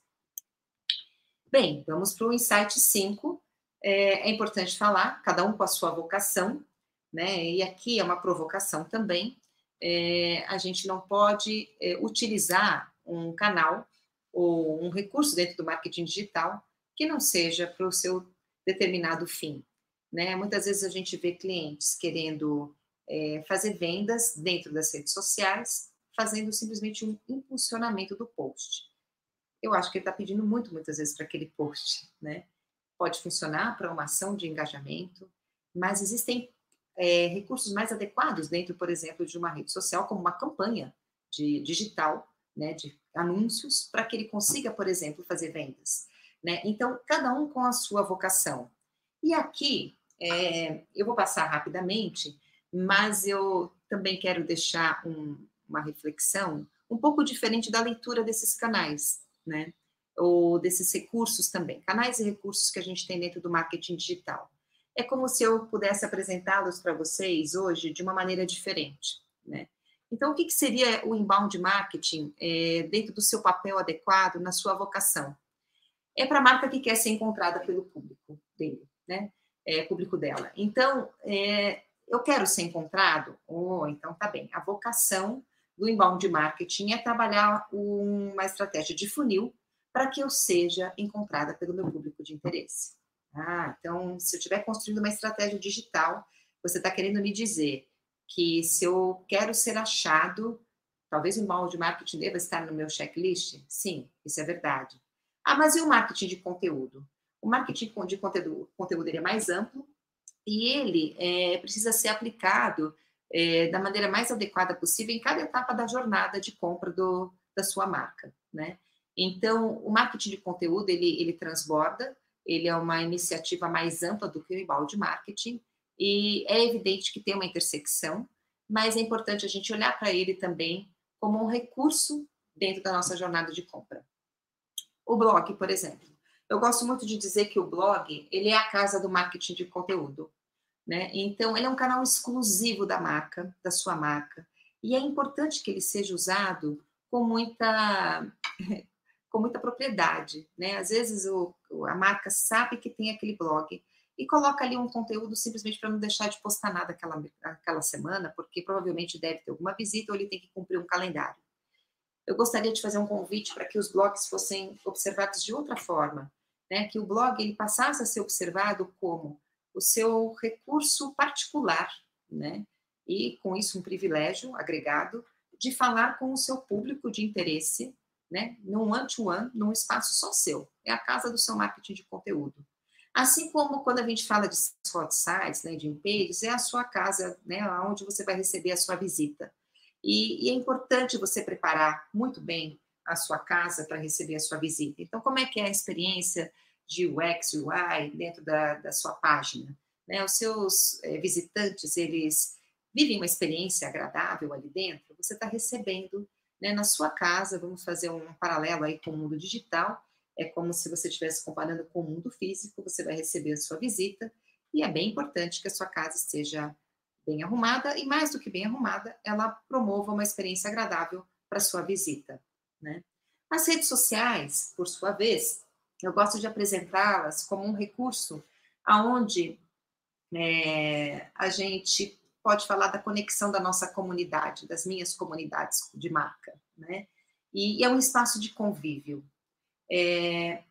Bem, vamos para o insight 5, é, é importante falar, cada um com a sua vocação, né? E aqui é uma provocação também. É, a gente não pode é, utilizar um canal ou um recurso dentro do marketing digital que não seja para o seu determinado fim. Né? Muitas vezes a gente vê clientes querendo é, fazer vendas dentro das redes sociais, fazendo simplesmente um impulsionamento do post. Eu acho que ele está pedindo muito, muitas vezes, para aquele post, né? Pode funcionar para uma ação de engajamento, mas existem é, recursos mais adequados dentro, por exemplo, de uma rede social, como uma campanha de digital, né, de anúncios, para que ele consiga, por exemplo, fazer vendas. Né? Então, cada um com a sua vocação. E aqui, é, eu vou passar rapidamente, mas eu também quero deixar um, uma reflexão um pouco diferente da leitura desses canais, né? Ou desses recursos também, canais e recursos que a gente tem dentro do marketing digital. É como se eu pudesse apresentá-los para vocês hoje de uma maneira diferente, né? Então, o que, que seria o inbound marketing é, dentro do seu papel adequado, na sua vocação? É para a marca que quer ser encontrada pelo público dele, né? É, público dela. Então, é, eu quero ser encontrado? Oh, então tá bem. A vocação do inbound marketing é trabalhar uma estratégia de funil para que eu seja encontrada pelo meu público de interesse. Ah, então, se eu estiver construindo uma estratégia digital, você está querendo me dizer que se eu quero ser achado, talvez o mal de marketing deva estar no meu checklist? Sim, isso é verdade. Ah, mas e o marketing de conteúdo? O marketing de conteúdo, conteúdo é mais amplo e ele é, precisa ser aplicado é, da maneira mais adequada possível em cada etapa da jornada de compra do, da sua marca, né? Então, o marketing de conteúdo, ele, ele transborda, ele é uma iniciativa mais ampla do que o embalde marketing, e é evidente que tem uma intersecção, mas é importante a gente olhar para ele também como um recurso dentro da nossa jornada de compra. O blog, por exemplo. Eu gosto muito de dizer que o blog, ele é a casa do marketing de conteúdo, né? Então, ele é um canal exclusivo da marca, da sua marca, e é importante que ele seja usado com muita com muita propriedade, né? Às vezes o, a marca sabe que tem aquele blog e coloca ali um conteúdo simplesmente para não deixar de postar nada aquela, aquela semana, porque provavelmente deve ter alguma visita ou ele tem que cumprir um calendário. Eu gostaria de fazer um convite para que os blogs fossem observados de outra forma, né? Que o blog ele passasse a ser observado como o seu recurso particular, né? E com isso um privilégio agregado de falar com o seu público de interesse, né? Num one-to-one, num espaço só seu. É a casa do seu marketing de conteúdo. Assim como quando a gente fala de hot sites, né, de pages, é a sua casa, né, onde você vai receber a sua visita. E, e, é importante você preparar muito bem a sua casa para receber a sua visita. Então, como é que é a experiência de UX, UI dentro da, da sua página? Né, os seus é, visitantes, eles vivem uma experiência agradável ali dentro? Você está recebendo né, na sua casa, vamos fazer um paralelo aí com o mundo digital, é como se você estivesse comparando com o mundo físico, você vai receber a sua visita, e é bem importante que a sua casa esteja bem arrumada, e mais do que bem arrumada, ela promova uma experiência agradável para sua visita. Né? As redes sociais, por sua vez, eu gosto de apresentá-las como um recurso aonde é, a gente pode falar da conexão da nossa comunidade, das minhas comunidades de marca, né? E, e é um espaço de convívio. É,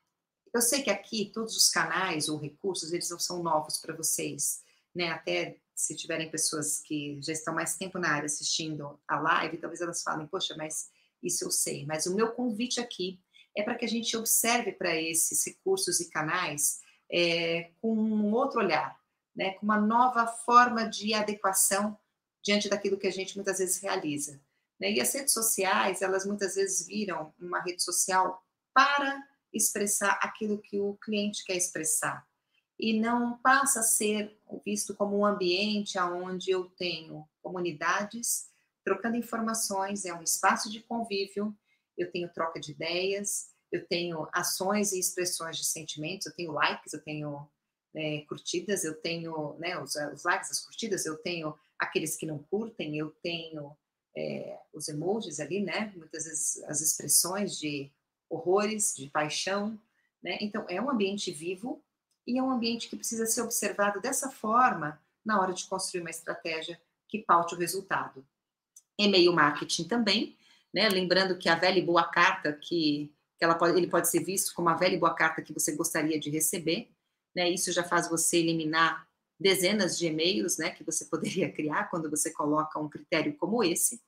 eu sei que aqui todos os canais ou recursos, eles não são novos para vocês, né? Até se tiverem pessoas que já estão mais tempo na área assistindo a live, talvez elas falem, poxa, mas isso eu sei. Mas o meu convite aqui é para que a gente observe para esses recursos e canais é, com um outro olhar, né, com uma nova forma de adequação diante daquilo que a gente muitas vezes realiza. Né? E as redes sociais, elas muitas vezes viram uma rede social para expressar aquilo que o cliente quer expressar. E não passa a ser visto como um ambiente onde eu tenho comunidades trocando informações, é um espaço de convívio, eu tenho troca de ideias, eu tenho ações e expressões de sentimentos, eu tenho likes, eu tenho é, curtidas, eu tenho né, os, os, likes, as curtidas, eu tenho aqueles que não curtem, eu tenho é, os emojis ali, né? Muitas vezes as expressões de horrores, de paixão, né? Então é um ambiente vivo e é um ambiente que precisa ser observado dessa forma na hora de construir uma estratégia que paute o resultado. E-mail marketing também, né? Lembrando que a velha e boa carta que, que ela pode, ele pode ser visto como a velha e boa carta que você gostaria de receber, né? Isso já faz você eliminar dezenas de e-mails, né, que você poderia criar quando você coloca um critério como esse,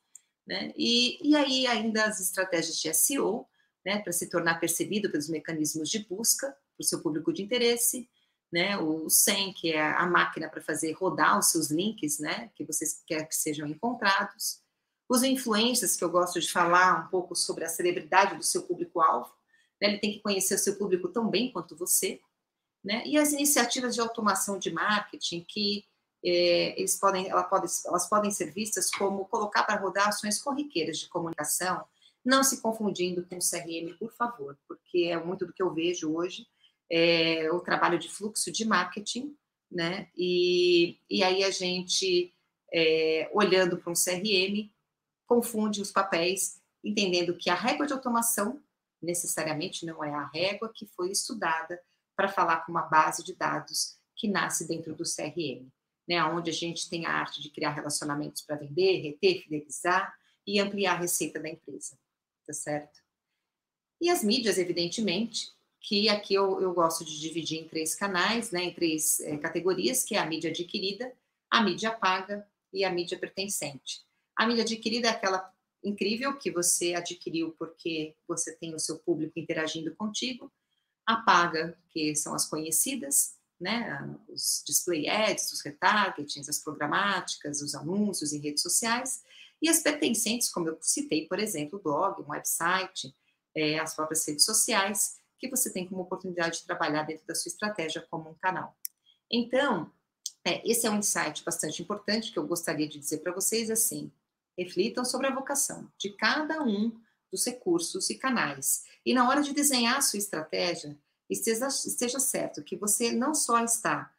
né? E, e aí ainda as estratégias de SEO, né, para se tornar percebido pelos mecanismos de busca para o seu público de interesse, né? O SEM, que é a máquina para fazer rodar os seus links, né, que vocês querem que sejam encontrados. Os influencers, que eu gosto de falar um pouco sobre a celebridade do seu público-alvo, né? Ele tem que conhecer o seu público tão bem quanto você, né? E as iniciativas de automação de marketing, que é, eles podem, ela pode, elas podem ser vistas como colocar para rodar ações corriqueiras de comunicação, não se confundindo com o CRM, por favor, porque é muito do que eu vejo hoje, é, o trabalho de fluxo de marketing, né? E, e aí a gente, é, olhando para um CRM, confunde os papéis, entendendo que a régua de automação necessariamente não é a régua que foi estudada para falar com uma base de dados que nasce dentro do CRM, né, onde a gente tem a arte de criar relacionamentos para vender, reter, fidelizar e ampliar a receita da empresa, tá certo? E as mídias, evidentemente, que aqui eu, eu gosto de dividir em três canais, né, em três é, categorias, que é a mídia adquirida, a mídia paga e a mídia pertencente. A mídia adquirida é aquela incrível que você adquiriu porque você tem o seu público interagindo contigo, a paga, que são as conhecidas, né, os display ads, os retargetings, as programáticas, os anúncios em redes sociais, e as pertencentes, como eu citei, por exemplo, o blog, um website, é, as próprias redes sociais, que você tem como oportunidade de trabalhar dentro da sua estratégia como um canal. Então, é, esse é um insight bastante importante que eu gostaria de dizer para vocês assim: reflitam sobre a vocação de cada um dos recursos e canais. E na hora de desenhar a sua estratégia, esteja, esteja certo que você não só está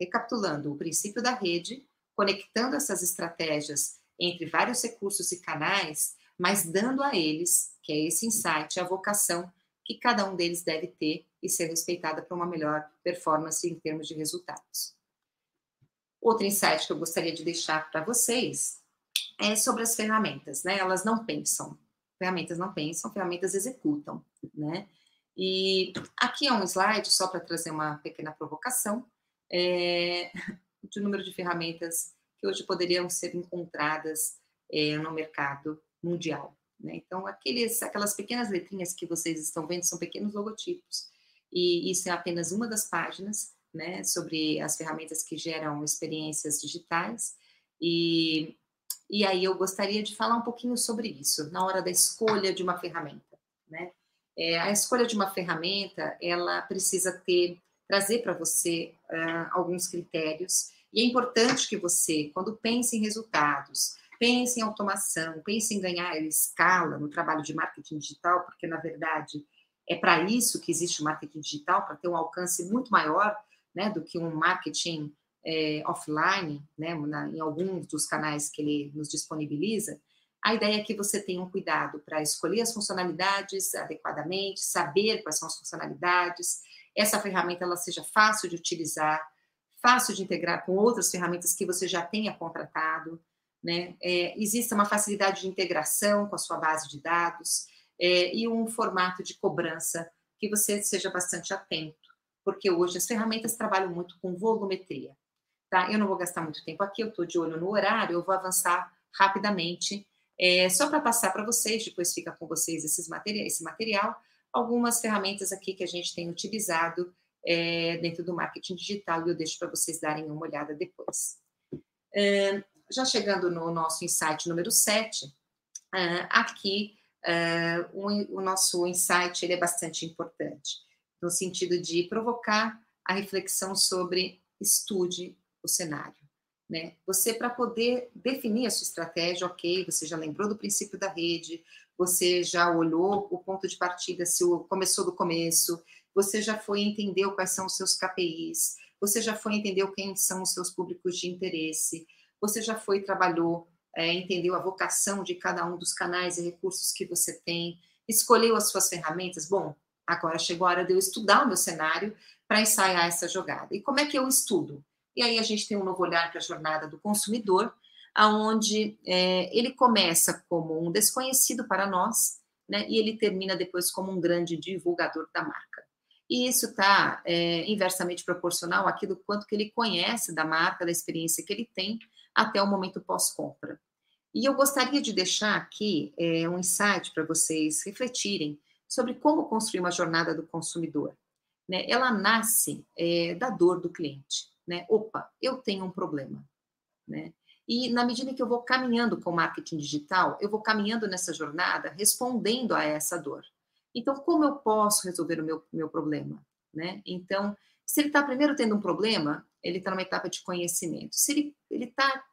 recapitulando o princípio da rede, conectando essas estratégias entre vários recursos e canais, mas dando a eles, que é esse insight, a vocação que cada um deles deve ter e ser respeitada para uma melhor performance em termos de resultados. Outro insight que eu gostaria de deixar para vocês é sobre as ferramentas, né? Elas não pensam. Ferramentas não pensam, ferramentas executam, né? E aqui é um slide só para trazer uma pequena provocação é, de número de ferramentas que hoje poderiam ser encontradas é, no mercado mundial. Né? Então, aqueles, aquelas pequenas letrinhas que vocês estão vendo são pequenos logotipos, e isso é apenas uma das páginas né, sobre as ferramentas que geram experiências digitais. E, e aí eu gostaria de falar um pouquinho sobre isso, na hora da escolha de uma ferramenta. Né? É, a escolha de uma ferramenta, ela precisa ter, trazer para você uh, alguns critérios, e é importante que você, quando pense em resultados, pense em automação, pense em ganhar escala no trabalho de marketing digital, porque, na verdade, é para isso que existe o marketing digital, para ter um alcance muito maior né, do que um marketing é, offline, né, na, em alguns dos canais que ele nos disponibiliza, a ideia é que você tenha um cuidado para escolher as funcionalidades adequadamente, saber quais são as funcionalidades, essa ferramenta ela seja fácil de utilizar, fácil de integrar com outras ferramentas que você já tenha contratado, né? É, exista uma facilidade de integração com a sua base de dados é, e um formato de cobrança que você seja bastante atento porque hoje as ferramentas trabalham muito com volumetria. Tá? Eu não vou gastar muito tempo aqui, eu estou de olho no horário, eu vou avançar rapidamente, é, só para passar para vocês, depois fica com vocês esses material, esse material, algumas ferramentas aqui que a gente tem utilizado é, dentro do marketing digital e eu deixo para vocês darem uma olhada depois. É, já chegando no nosso insight número 7, é, aqui é, o, o nosso insight ele é bastante importante no sentido de provocar a reflexão sobre estude o cenário. Né? Você, para poder definir a sua estratégia, ok, você já lembrou do princípio da rede, você já olhou o ponto de partida, se começou do começo, você já foi entendeu quais são os seus KPIs, você já foi entendeu quem são os seus públicos de interesse, você já foi trabalhou, é, entendeu a vocação de cada um dos canais e recursos que você tem, escolheu as suas ferramentas. Bom, Agora chegou a hora de eu estudar o meu cenário para ensaiar essa jogada. E como é que eu estudo? E aí a gente tem um novo olhar para a jornada do consumidor, aonde é, ele começa como um desconhecido para nós, né, e ele termina depois como um grande divulgador da marca. E isso está é, inversamente proporcional àquilo quanto que ele conhece da marca, da experiência que ele tem até o momento pós-compra. E eu gostaria de deixar aqui é, um insight para vocês refletirem sobre como construir uma jornada do consumidor. Né? Ela nasce é, da dor do cliente. Né? Opa, eu tenho um problema. Né? E na medida que eu vou caminhando com o marketing digital, eu vou caminhando nessa jornada respondendo a essa dor. Então, como eu posso resolver o meu, meu problema? Né? Então, se ele está primeiro tendo um problema, ele está numa etapa de conhecimento. Se ele está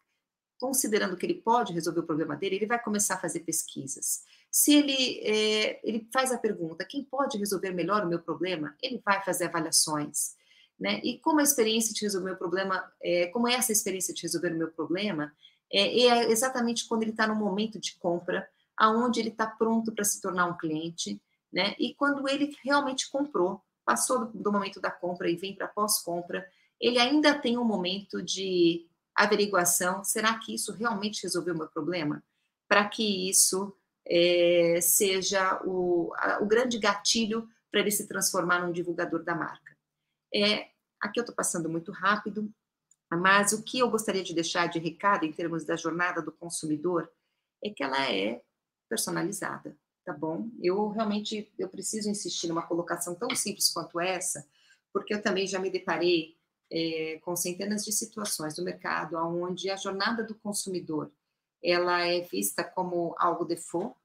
considerando que ele pode resolver o problema dele, ele vai começar a fazer pesquisas. Se ele, é, ele faz a pergunta, quem pode resolver melhor o meu problema? Ele vai fazer avaliações. Né? E como a experiência de resolver o problema, é, como é essa experiência de resolver o meu problema, é, é exatamente quando ele está no momento de compra, aonde ele está pronto para se tornar um cliente, né? E quando ele realmente comprou, passou do, do momento da compra e vem para pós-compra, ele ainda tem um momento de averiguação, será que isso realmente resolveu o meu problema? Para que isso é, seja o, a, o grande gatilho para ele se transformar num divulgador da marca. É, aqui eu estou passando muito rápido, mas o que eu gostaria de deixar de recado em termos da jornada do consumidor é que ela é personalizada, tá bom? Eu realmente eu preciso insistir numa colocação tão simples quanto essa, porque eu também já me deparei é, com centenas de situações no mercado onde a jornada do consumidor ela é vista como algo default,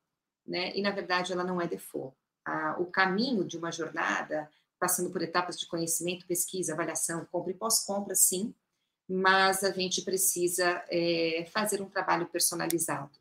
né? E na verdade ela não é default. a, o caminho de uma jornada, passando por etapas de conhecimento, pesquisa, avaliação, compra e pós-compra, sim, mas a gente precisa é, fazer um trabalho personalizado,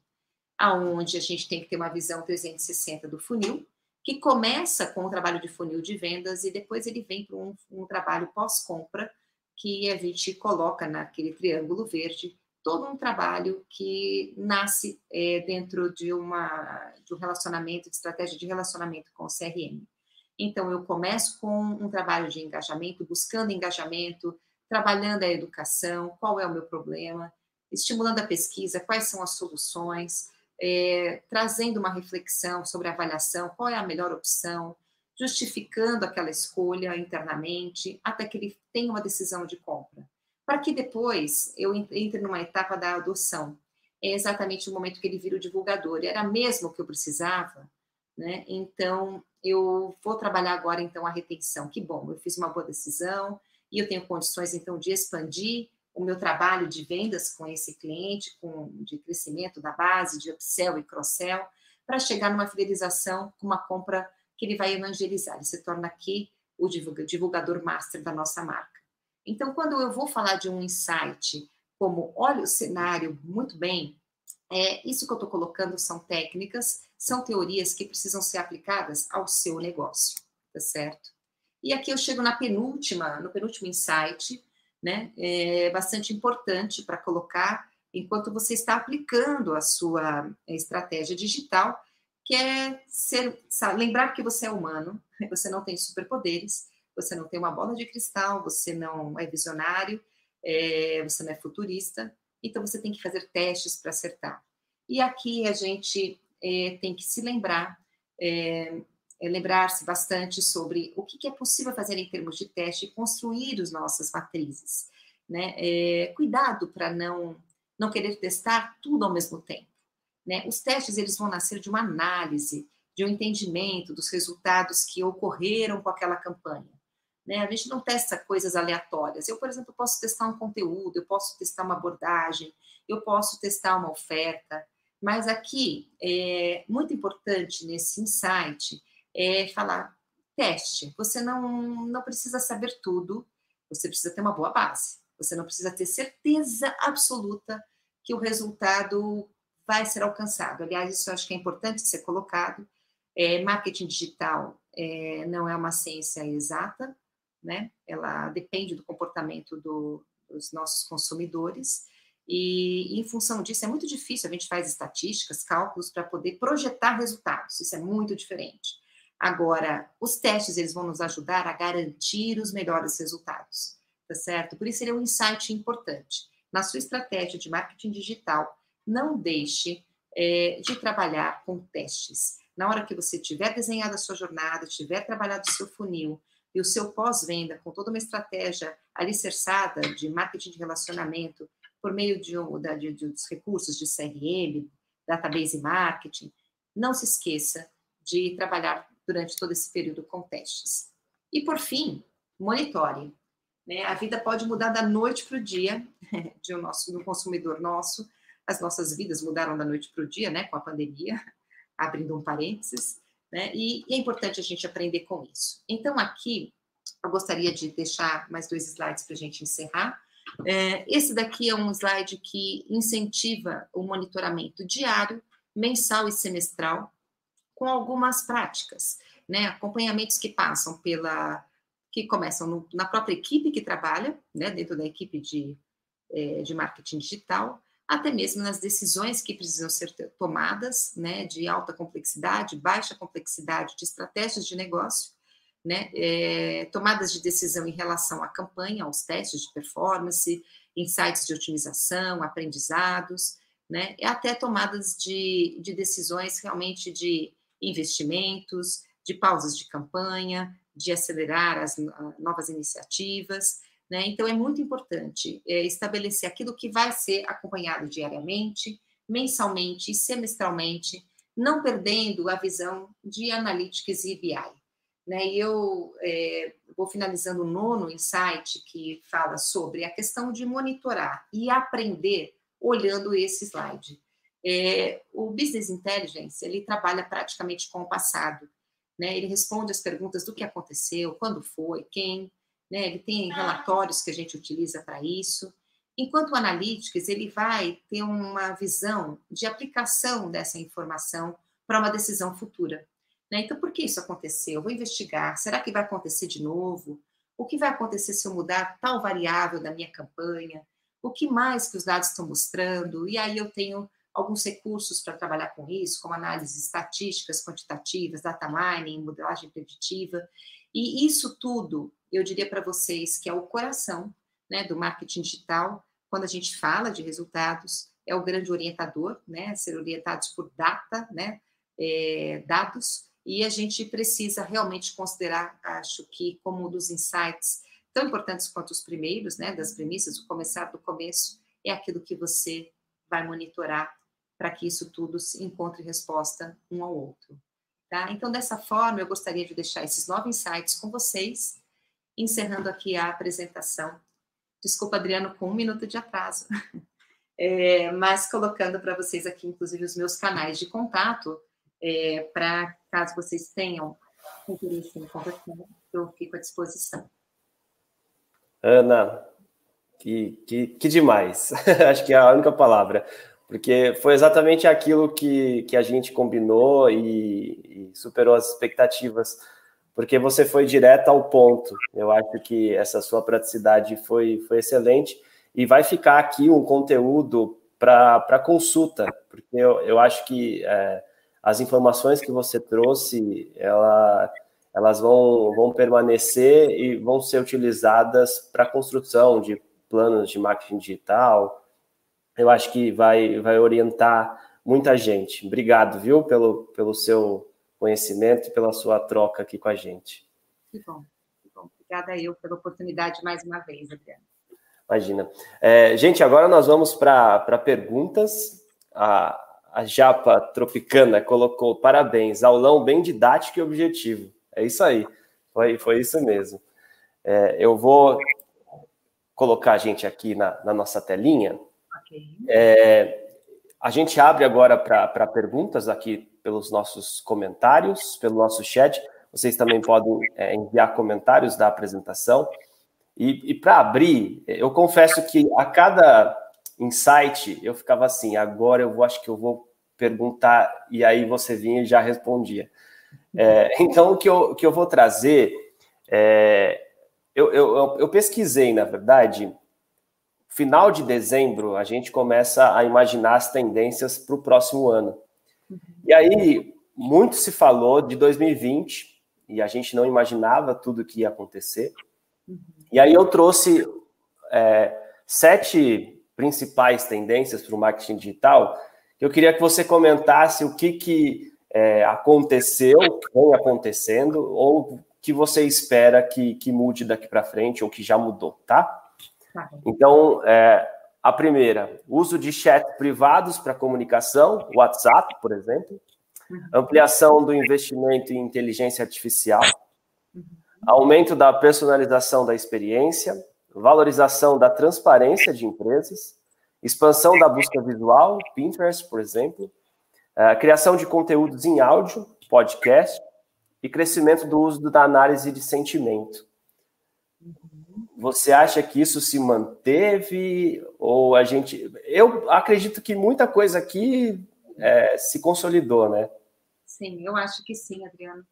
aonde a gente tem que ter uma visão 360 do funil, que começa com o trabalho de funil de vendas e depois ele vem para um, um trabalho pós-compra, que a gente coloca naquele triângulo verde todo um trabalho que nasce é, dentro de, uma, de um relacionamento, de estratégia de relacionamento com o CRM. Então, eu começo com um trabalho de engajamento, buscando engajamento, trabalhando a educação, qual é o meu problema, estimulando a pesquisa, quais são as soluções, é, trazendo uma reflexão sobre a avaliação, qual é a melhor opção, justificando aquela escolha internamente, até que ele tenha uma decisão de compra para que depois eu entre numa etapa da adoção. É exatamente o momento que ele vira o divulgador. Era mesmo o que eu precisava, né? Então, eu vou trabalhar agora, então, a retenção. Que bom, eu fiz uma boa decisão e eu tenho condições, então, de expandir o meu trabalho de vendas com esse cliente, com de crescimento da base, de upsell e cross-sell, para chegar numa fidelização com uma compra que ele vai evangelizar. Ele se torna aqui o divulgador master da nossa marca. Então, quando eu vou falar de um insight, como olha o cenário muito bem, é, isso que eu estou colocando são técnicas, são teorias que precisam ser aplicadas ao seu negócio, tá certo? E aqui eu chego na penúltima, no penúltimo insight, né? É bastante importante para colocar enquanto você está aplicando a sua estratégia digital, que é ser, sabe, lembrar que você é humano, você não tem superpoderes, você não tem uma bola de cristal, você não é visionário, é, você não é futurista, então você tem que fazer testes para acertar. E aqui a gente é, tem que se lembrar, é, é lembrar-se bastante sobre o que, que, é possível fazer em termos de teste e construir as nossas matrizes. Né? É, cuidado para não, não querer testar tudo ao mesmo tempo. Né? Os testes eles vão nascer de uma análise, de um entendimento dos resultados que ocorreram com aquela campanha. Né? A gente não testa coisas aleatórias. Eu, por exemplo, posso testar um conteúdo, eu posso testar uma abordagem, eu posso testar uma oferta, mas aqui é muito importante nesse insight é falar teste. Você não não precisa saber tudo, você precisa ter uma boa base. Você não precisa ter certeza absoluta que o resultado vai ser alcançado. Aliás, isso eu acho que é importante ser colocado. É, marketing digital é, não é uma ciência exata, né? Ela depende do comportamento do, dos nossos consumidores. E, em função disso, é muito difícil. A gente faz estatísticas, cálculos para poder projetar resultados. Isso é muito diferente. Agora, os testes eles vão nos ajudar a garantir os melhores resultados, tá certo? Por isso ele é um insight importante. Na sua estratégia de marketing digital, não deixe é, de trabalhar com testes. Na hora que você tiver desenhado a sua jornada, tiver trabalhado o seu funil, e o seu pós-venda, com toda uma estratégia alicerçada de marketing de relacionamento, por meio de, de, de, dos recursos de CRM, database marketing, não se esqueça de trabalhar durante todo esse período com testes. E, por fim, monitore. Né? A vida pode mudar da noite para o dia de um, nosso, um consumidor nosso. As nossas vidas mudaram da noite para o dia, né, com a pandemia, abrindo um parênteses. Né? E, e é importante a gente aprender com isso. Então, aqui, eu gostaria de deixar mais dois slides para a gente encerrar. É, esse daqui é um slide que incentiva o monitoramento diário, mensal e semestral, com algumas práticas, né? Acompanhamentos que passam pela. que começam no, na própria equipe que trabalha, né? Dentro da equipe de, é, de marketing digital, até mesmo nas decisões que precisam ser tomadas, né, de alta complexidade, baixa complexidade, de estratégias de negócio, né, é, tomadas de decisão em relação à campanha, aos testes de performance, insights de otimização, aprendizados, né, e até tomadas de, de decisões realmente de investimentos, de pausas de campanha, de acelerar as novas iniciativas, né? Então, é muito importante é, estabelecer aquilo que vai ser acompanhado diariamente, mensalmente e semestralmente, não perdendo a visão de Analytics e BI. Né? E eu é, vou finalizando o nono insight que fala sobre a questão de monitorar e aprender olhando esse slide. É, o Business Intelligence, ele trabalha praticamente com o passado, né? Ele responde as perguntas do que aconteceu, quando foi, quem, né? Ele tem relatórios que a gente utiliza para isso. Enquanto o Analytics, ele vai ter uma visão de aplicação dessa informação para uma decisão futura. Né? Então, por que isso aconteceu? Eu vou investigar. Será que vai acontecer de novo? O que vai acontecer se eu mudar tal variável da minha campanha? O que mais que os dados estão mostrando? E aí eu tenho alguns recursos para trabalhar com isso, como análises estatísticas, quantitativas, data mining, modelagem preditiva. E isso tudo, eu diria para vocês que é o coração né, do marketing digital, quando a gente fala de resultados, é o grande orientador, né, ser orientados por data, né, é, dados, e a gente precisa realmente considerar, acho que, como um dos insights tão importantes quanto os primeiros, né, das premissas, o começar do começo, é aquilo que você vai monitorar para que isso tudo encontre resposta um ao outro. Tá? Então, dessa forma, eu gostaria de deixar esses nove insights com vocês, encerrando aqui a apresentação. Desculpa, Adriano, com um minuto de atraso, é, mas colocando para vocês aqui, inclusive, os meus canais de contato, é, para caso vocês tenham interesse em conversar, eu fico à disposição. Ana, que, que, que demais. Acho que é a única palavra porque foi exatamente aquilo que, que a gente combinou e, e, superou as expectativas, porque você foi direto ao ponto. Eu acho que essa sua praticidade foi, foi excelente e vai ficar aqui um conteúdo para consulta, porque eu, eu acho que é, as informações que você trouxe, ela, elas vão, vão permanecer e vão ser utilizadas para a construção de planos de marketing digital, eu acho que vai, vai orientar muita gente. Obrigado, viu, pelo, pelo seu conhecimento e pela sua troca aqui com a gente. Que bom, que bom. Obrigada eu pela oportunidade mais uma vez, Adriana. Imagina. É, gente, agora nós vamos para perguntas. A, a Japa Tropicana colocou parabéns, aulão bem didático e objetivo. É isso aí, foi, foi isso mesmo. É, eu vou colocar a gente aqui na, na nossa telinha. É, a gente abre agora para perguntas aqui pelos nossos comentários, pelo nosso chat. Vocês também podem é, enviar comentários da apresentação. E, e para abrir, eu confesso que a cada insight eu ficava assim: agora eu vou, acho que eu vou perguntar, e aí você vinha e já respondia. É, então, o que eu, que eu vou trazer, é, eu, eu, eu pesquisei, na verdade, final de dezembro, a gente começa a imaginar as tendências para o próximo ano. Uhum. E aí, muito se falou de 2020, e a gente não imaginava tudo que ia acontecer. Uhum. E aí eu trouxe é, sete principais tendências para o marketing digital. Eu queria que você comentasse o que, que é, aconteceu, vem acontecendo, ou que você espera que, que mude daqui para frente, ou que já mudou, tá? Tá então, é, a primeira, uso de chat privados para comunicação, WhatsApp, por exemplo, uhum. ampliação do investimento em inteligência artificial, uhum. aumento da personalização da experiência, valorização da transparência de empresas, expansão da busca visual, Pinterest, por exemplo, é, criação de conteúdos em áudio, podcast, e crescimento do uso da análise de sentimento. Você acha que isso se manteve ou a gente? Eu acredito que muita coisa aqui é, se consolidou, né? Sim, eu acho que sim, Adriano.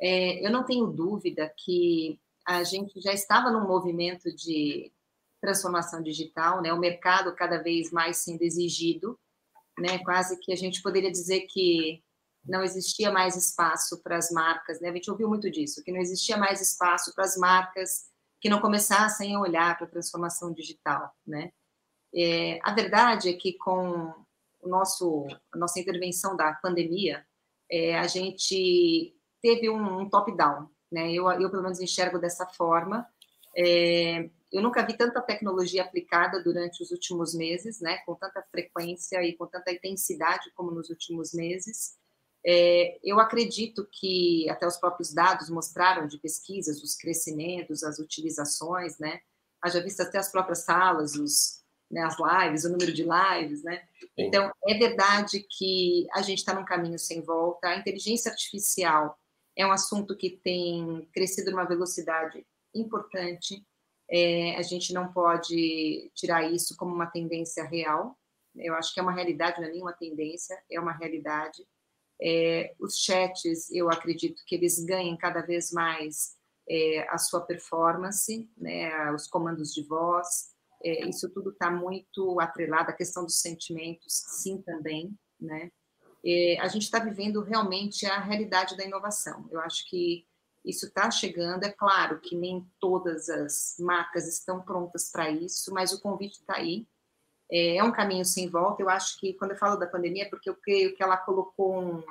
É, eu não tenho dúvida que a gente já estava num movimento de transformação digital, né? O mercado cada vez mais sendo exigido, né? Quase que a gente poderia dizer que não existia mais espaço para as marcas, né? A gente ouviu muito disso, que não existia mais espaço para as marcas que não começassem a olhar para a transformação digital, né? É, a verdade é que com o nosso, a nossa intervenção da pandemia, é, a gente teve um, um top-down, né? Eu, eu, pelo menos, enxergo dessa forma. É, eu nunca vi tanta tecnologia aplicada durante os últimos meses, né? Com tanta frequência e com tanta intensidade como nos últimos meses. É, eu acredito que até os próprios dados mostraram de pesquisas os crescimentos, as utilizações, né? Haja visto até as próprias salas, os, né, as lives, o número de lives, né? Então, é verdade que a gente está num caminho sem volta. A inteligência artificial, É um assunto que tem crescido numa velocidade importante. É, a gente não pode tirar isso como uma tendência real. Eu acho que é uma realidade, não é nenhuma tendência, é uma realidade. É, os chats, eu acredito que eles ganhem cada vez mais é, a sua performance, né, os comandos de voz, é, isso tudo está muito atrelado à questão dos sentimentos, sim, também, né? É, a gente está vivendo realmente a realidade da inovação. Eu acho que isso está chegando, é claro que nem todas as marcas estão prontas para isso, mas o convite está aí, é, é um caminho sem volta. Eu acho que quando eu falo da pandemia, é porque eu creio que ela colocou um,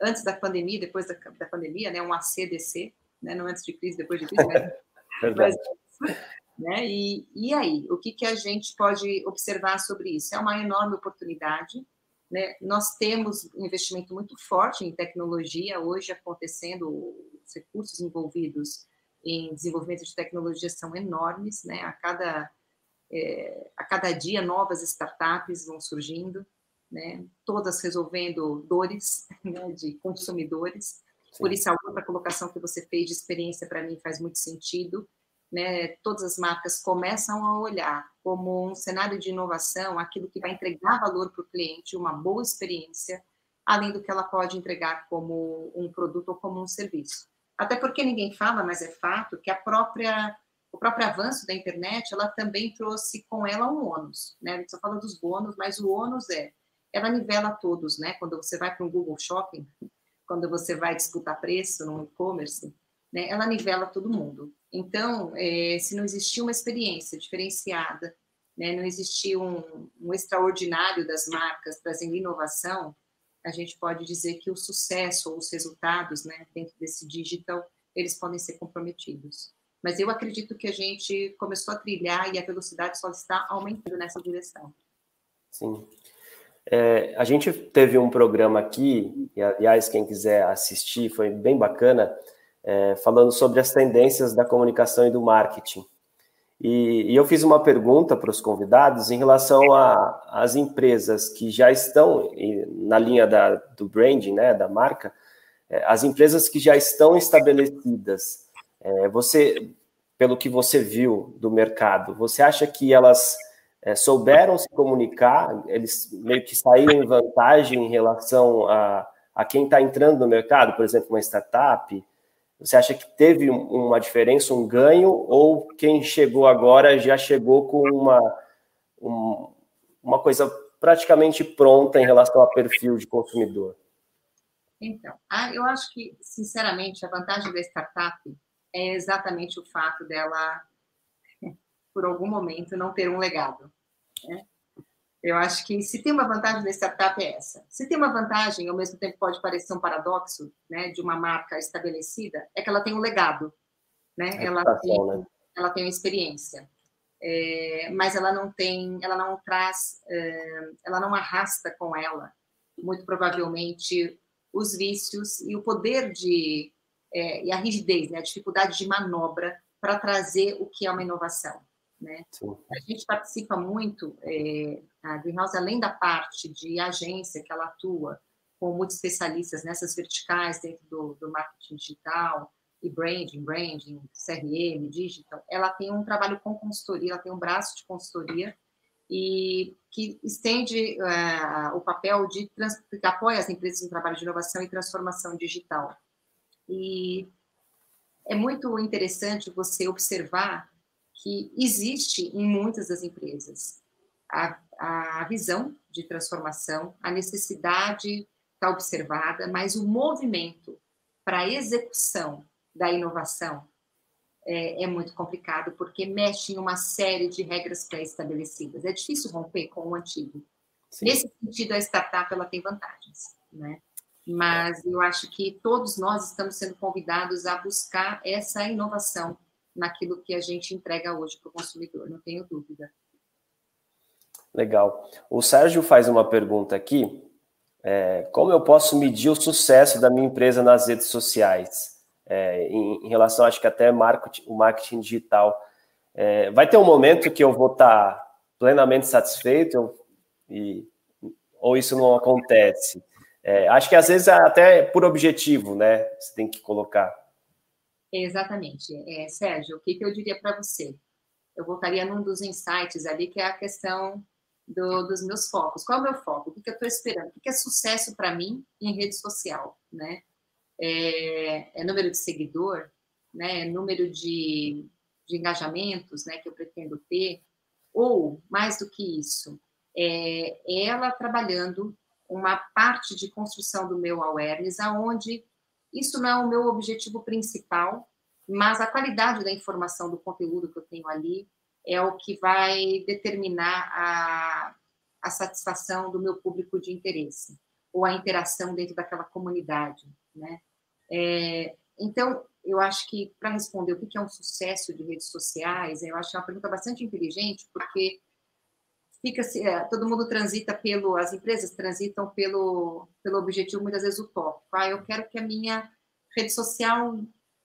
antes da pandemia, depois da, da pandemia, né, um ACDC, né, não antes de crise, depois de crise, mas, mas né, e, e aí, o que, que a gente pode observar sobre isso? É uma enorme oportunidade. Né? Nós temos um investimento muito forte em tecnologia hoje acontecendo, os recursos envolvidos em desenvolvimento de tecnologia são enormes, né? A cada é, a cada dia novas startups vão surgindo, né? todas resolvendo dores né, de consumidores. Sim. Por isso, a outra colocação que você fez de experiência, para mim, faz muito sentido. Né? Todas as marcas começam a olhar como um cenário de inovação, aquilo que vai entregar valor para o cliente, uma boa experiência, além do que ela pode entregar como um produto ou como um serviço. Até porque ninguém fala, mas é fato, que a própria o próprio avanço da internet, ela também trouxe com ela um ônus, né? A gente só fala dos bônus, mas o ônus é, ela nivela todos, né? Quando você vai para um Google Shopping, quando você vai disputar preço no e-commerce, né? Ela nivela todo mundo. Então, é, se não existia uma experiência diferenciada, né? Não existia um, um extraordinário das marcas trazendo inovação, a gente pode dizer que o sucesso ou os resultados, né? Dentro desse digital, eles podem ser comprometidos. Mas eu acredito que a gente começou a trilhar e a velocidade só está aumentando nessa direção. Sim. É, a gente teve um programa aqui, e aliás, quem quiser assistir, foi bem bacana, é, falando sobre as tendências da comunicação e do marketing. E, e eu fiz uma pergunta para os convidados em relação às empresas que já estão na linha da, do branding, né, da marca, é, as empresas que já estão estabelecidas é, você, pelo que você viu do mercado, você acha que elas é, souberam se comunicar? Eles meio que saíram em vantagem em relação a, a quem está entrando no mercado, por exemplo, uma startup? Você acha que teve uma diferença, um ganho, ou quem chegou agora já chegou com uma, um, uma coisa praticamente pronta em relação a perfil de consumidor? Então, eu acho que, sinceramente, a vantagem da startup é exatamente o fato dela, por algum momento, não ter um legado. Né? Eu acho que se tem uma vantagem da startup é essa. Se tem uma vantagem, ao mesmo tempo pode parecer um paradoxo, né, de uma marca estabelecida, é que ela tem um legado, né? Ela tem, né? ela tem uma experiência, é, mas ela não tem, ela não traz, é, ela não arrasta com ela, muito provavelmente, os vícios e o poder de é, e a rigidez, né, a dificuldade de manobra para trazer o que é uma inovação. Né? A gente participa muito, é, a Greenhouse, além da parte de agência que ela atua com muitos especialistas nessas verticais dentro do, do marketing digital, e branding, branding, CRM, digital, ela tem um trabalho com consultoria, ela tem um braço de consultoria e que estende uh, o papel de que apoia as empresas no trabalho de inovação e transformação digital. E é muito interessante você observar que existe em muitas das empresas a, a visão de transformação, a necessidade está observada, mas o movimento para a execução da inovação é, é, muito complicado, porque mexe em uma série de regras pré-estabelecidas. É difícil romper com o antigo. Sim. Nesse sentido, a startup ela tem vantagens, né? mas eu acho que todos nós estamos sendo convidados a buscar essa inovação naquilo que a gente entrega hoje para o consumidor, não tenho dúvida. Legal. O Sérgio faz uma pergunta aqui. É, como eu posso medir o sucesso da minha empresa nas redes sociais? É, em, em, relação, acho que até marketing, o marketing digital. É, vai ter um momento que eu vou estar tá plenamente satisfeito e, ou isso não acontece? É, acho que às vezes é até por objetivo, né? Você tem que colocar. Exatamente. É, Sérgio, o que, que eu diria para você? Eu voltaria num dos insights ali, que é a questão do, dos meus focos. Qual é o meu foco? O que, que eu estou esperando? O que, que é sucesso para mim em rede social? Né? É, é, número de seguidor? Né? É número de, de engajamentos né, que eu pretendo ter? Ou, mais do que isso, é ela trabalhando uma parte de construção do meu awareness, aonde isso não é o meu objetivo principal, mas a qualidade da informação do conteúdo que eu tenho ali é o que vai determinar a, a satisfação do meu público de interesse ou a interação dentro daquela comunidade, né? É, então, eu acho que para responder o que é um sucesso de redes sociais, eu acho é uma pergunta bastante inteligente, porque fica é, todo mundo transita pelo, as empresas transitam pelo, pelo objetivo muitas vezes utópico. Ah, eu quero que a minha rede social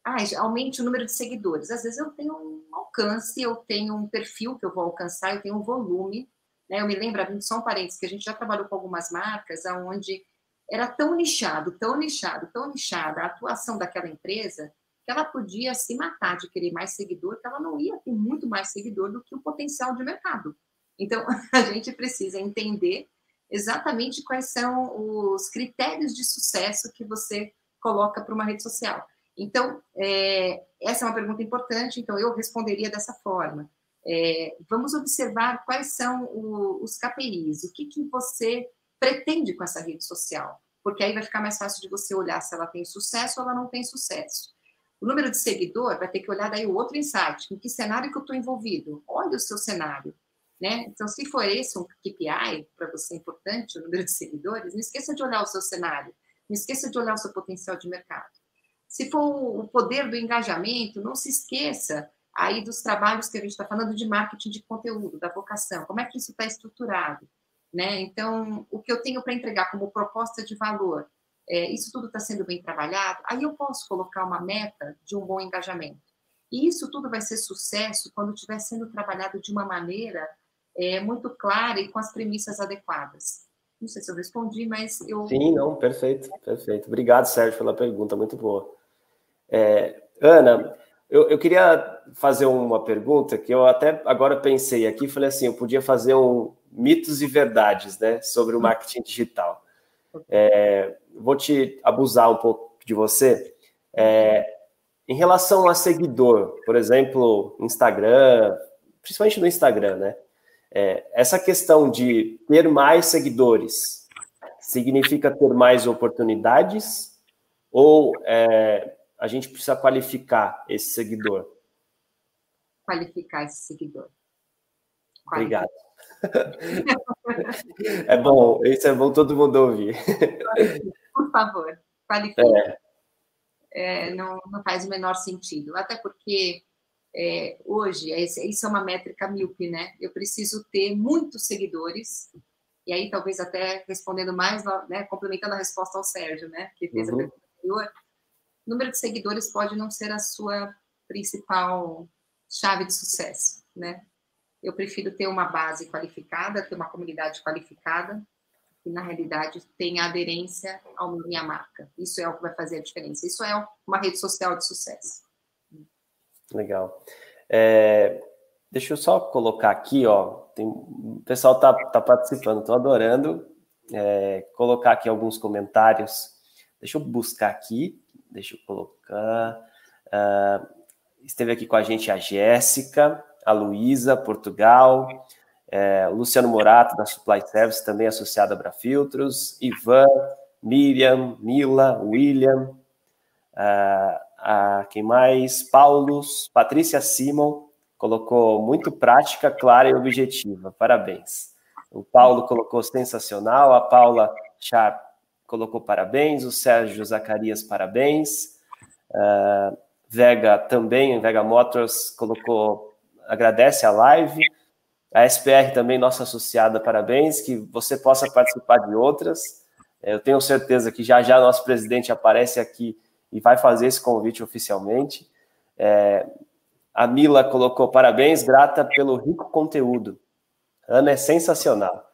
ah, aumente o número de seguidores. Às vezes eu tenho um alcance, eu tenho um perfil que eu vou alcançar, eu tenho um volume. Né? Eu me lembro, só um parênteses, que a gente já trabalhou com algumas marcas onde era tão nichado, tão nichado, tão nichada a atuação daquela empresa que ela podia se matar de querer mais seguidor, que ela não ia ter muito mais seguidor do que o potencial de mercado. Então, a gente precisa entender exatamente quais são os critérios de sucesso que você coloca para uma rede social. Então, é, essa é uma pergunta importante, então eu responderia dessa forma. É, vamos observar quais são o, os KPIs, o que, que você pretende com essa rede social, porque aí vai ficar mais fácil de você olhar se ela tem sucesso ou ela não tem sucesso. O número de seguidor vai ter que olhar daí o outro insight, em que cenário que eu estou envolvido? Olha o seu cenário. Né? Então, se for esse um KPI para você importante, o número de seguidores, não esqueça de olhar o seu cenário, não esqueça de olhar o seu potencial de mercado. Se for o poder do engajamento, não se esqueça aí dos trabalhos que a gente está falando de marketing de conteúdo, da vocação, como é que isso está estruturado, né? Então, o que eu tenho para entregar como proposta de valor, é, isso tudo está sendo bem trabalhado, aí eu posso colocar uma meta de um bom engajamento. E isso tudo vai ser sucesso quando estiver sendo trabalhado de uma maneira é, muito clara e com as premissas adequadas. Não sei se eu respondi, mas eu. Sim, não, perfeito, perfeito. Obrigado, Sérgio, pela pergunta, muito boa. É, Ana, eu, eu, queria fazer uma pergunta que eu até agora pensei aqui, falei assim, eu podia fazer um mitos e verdades, né, sobre o marketing digital. É, vou te abusar um pouco de você. É, em relação a seguidor, por exemplo, Instagram, principalmente no Instagram, né? É, essa questão de ter mais seguidores significa ter mais oportunidades ou é, a gente precisa qualificar esse seguidor? Qualificar esse seguidor. Qualificar. Obrigado. é bom, isso é bom todo mundo ouvir. Por favor, qualifique. É. É, não, não faz o menor sentido. Até porque é, hoje, isso é uma métrica míope, né? Eu preciso ter muitos seguidores, e aí talvez até respondendo mais, né, complementando a resposta ao Sérgio, né, que fez uhum. a pergunta anterior, número de seguidores pode não ser a sua principal chave de sucesso, né? Eu prefiro ter uma base qualificada, ter uma comunidade qualificada, que na realidade tenha aderência à minha marca. Isso é o que vai fazer a diferença. Isso é uma rede social de sucesso. Legal. É, deixa eu só colocar aqui, ó. Tem, o pessoal tá, tá participando, estou adorando. É, colocar aqui alguns comentários. Deixa eu buscar aqui. Deixa eu colocar. Uh, esteve aqui com a gente a Jéssica, a Luísa, Portugal, é, Luciano Morato, da Supply Service, também associado a Brafiltros, Ivan, Miriam, Mila, William, uh, a quem mais? Paulos, Patrícia Simon, colocou muito prática, clara e objetiva. Parabéns. O Paulo colocou sensacional, a Paula Sharp colocou parabéns, o Sérgio Zacarias, parabéns. Uh, Vega também, Vega Motors colocou, agradece a live. A SPR também, nossa associada, parabéns, que você possa participar de outras. Eu tenho certeza que já já nosso presidente aparece aqui e vai fazer esse convite oficialmente. É, a Mila colocou parabéns, grata pelo rico conteúdo. Ana é sensacional.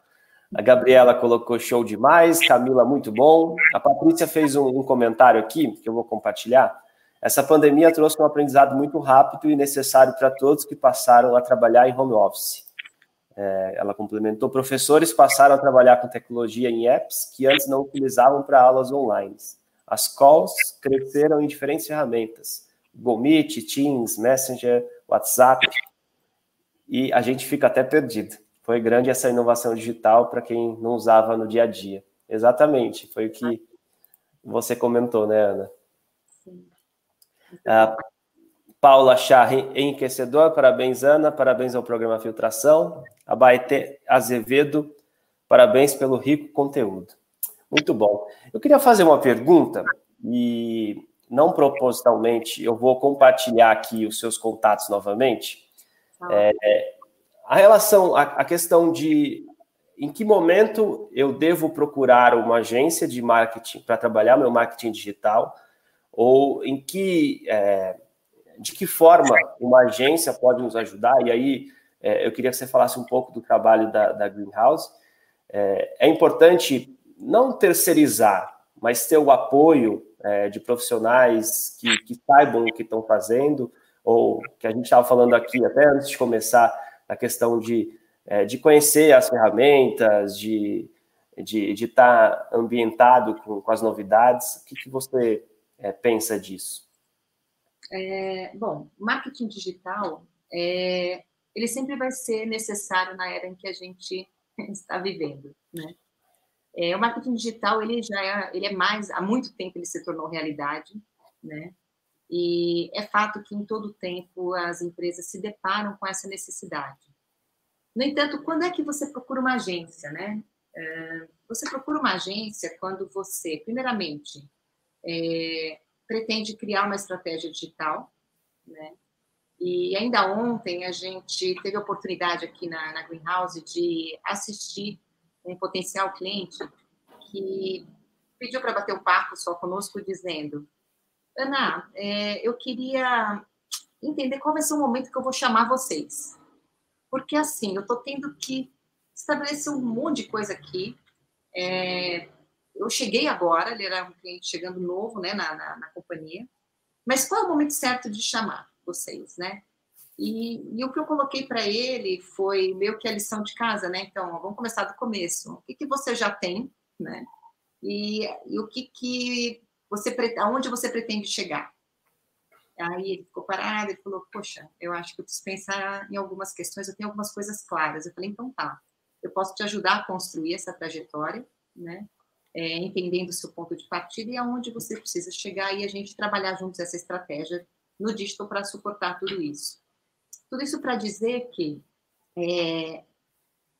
A Gabriela colocou show demais, Camila, muito bom. A Patrícia fez um, um, comentário aqui, que eu vou compartilhar. Essa pandemia trouxe um aprendizado muito rápido e necessário para todos que passaram a trabalhar em home office. É, ela complementou: professores passaram a trabalhar com tecnologia em apps que antes não utilizavam para aulas online. As calls cresceram em diferentes ferramentas: Google Meet, Teams, Messenger, WhatsApp. E a gente fica até perdido foi grande essa inovação digital para quem não usava no dia a dia. Exatamente, foi o que você comentou, né, Ana? Sim. Ah, Paula Chá, enriquecedor, parabéns, Ana, parabéns ao programa Filtração. A Baete Azevedo, parabéns pelo rico conteúdo. Muito bom. Eu queria fazer uma pergunta, e não propositalmente, eu vou compartilhar aqui os seus contatos novamente. Ah. É, a relação, a, a questão de em que momento eu devo procurar uma agência de marketing para trabalhar meu marketing digital, ou em que, é, de que forma uma agência pode nos ajudar, e aí é, eu queria que você falasse um pouco do trabalho da, da Greenhouse. É, é, importante não terceirizar, mas ter o apoio é, de profissionais que, que saibam o que estão fazendo, ou que a gente estava falando aqui até antes de começar, a questão de, é, de conhecer as ferramentas, de estar de, de tá ambientado com, com, as novidades. O que, que você é, pensa disso? É, bom, marketing digital, é, ele sempre vai ser necessário na era em que a gente está vivendo, né? É, o marketing digital ele já é, ele é mais há muito tempo ele se tornou realidade, né? E é fato que em todo tempo as empresas se deparam com essa necessidade. No entanto, quando é que você procura uma agência, né? É, você procura uma agência quando você, primeiramente, é, pretende criar uma estratégia digital, né? E ainda ontem a gente teve a oportunidade aqui na, na Greenhouse de assistir um potencial cliente que pediu para bater o um papo só conosco, dizendo: Ana, é, eu queria entender qual vai ser o momento que eu vou chamar vocês. Porque, assim, eu estou tendo que estabelecer um monte de coisa aqui. É, eu cheguei agora, ele era um cliente chegando novo né, na, na, na companhia. Mas qual é o momento certo de chamar vocês, né? E, e, o que eu coloquei para ele foi meio que a lição de casa, né? Então, vamos começar do começo. O que, que você já tem, né? E, e o que, que você aonde você pretende chegar. Aí ele ficou parado e falou: Poxa, eu acho que eu preciso pensar em algumas questões, eu tenho algumas coisas claras. Eu falei: Então tá, eu posso te ajudar a construir essa trajetória, né? É, entendendo o seu ponto de partida e aonde você precisa chegar e a gente trabalhar juntos essa estratégia no digital para suportar tudo isso. Tudo isso para dizer que é,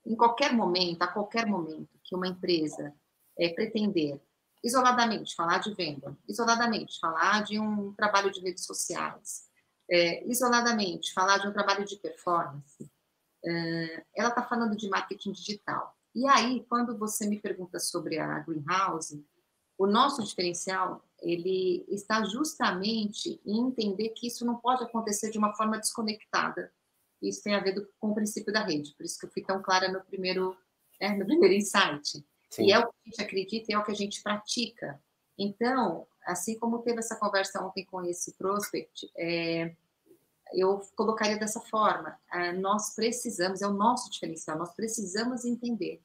em qualquer momento, a qualquer momento que uma empresa é, pretender isoladamente falar de venda, isoladamente falar de um trabalho de redes sociais, é, isoladamente falar de um trabalho de performance, é, ela está falando de marketing digital. E aí, quando você me pergunta sobre a Greenhouse, o nosso diferencial ele está justamente em entender que isso não pode acontecer de uma forma desconectada. Isso tem a ver do, com o princípio da rede. Por isso que eu fui tão clara no primeiro, né, no primeiro insight. Sim. E é o que a gente acredita, é o que a gente pratica. Então, assim como teve essa conversa ontem com esse prospect, é, eu colocaria dessa forma: é, nós precisamos, é o nosso diferencial, nós precisamos entender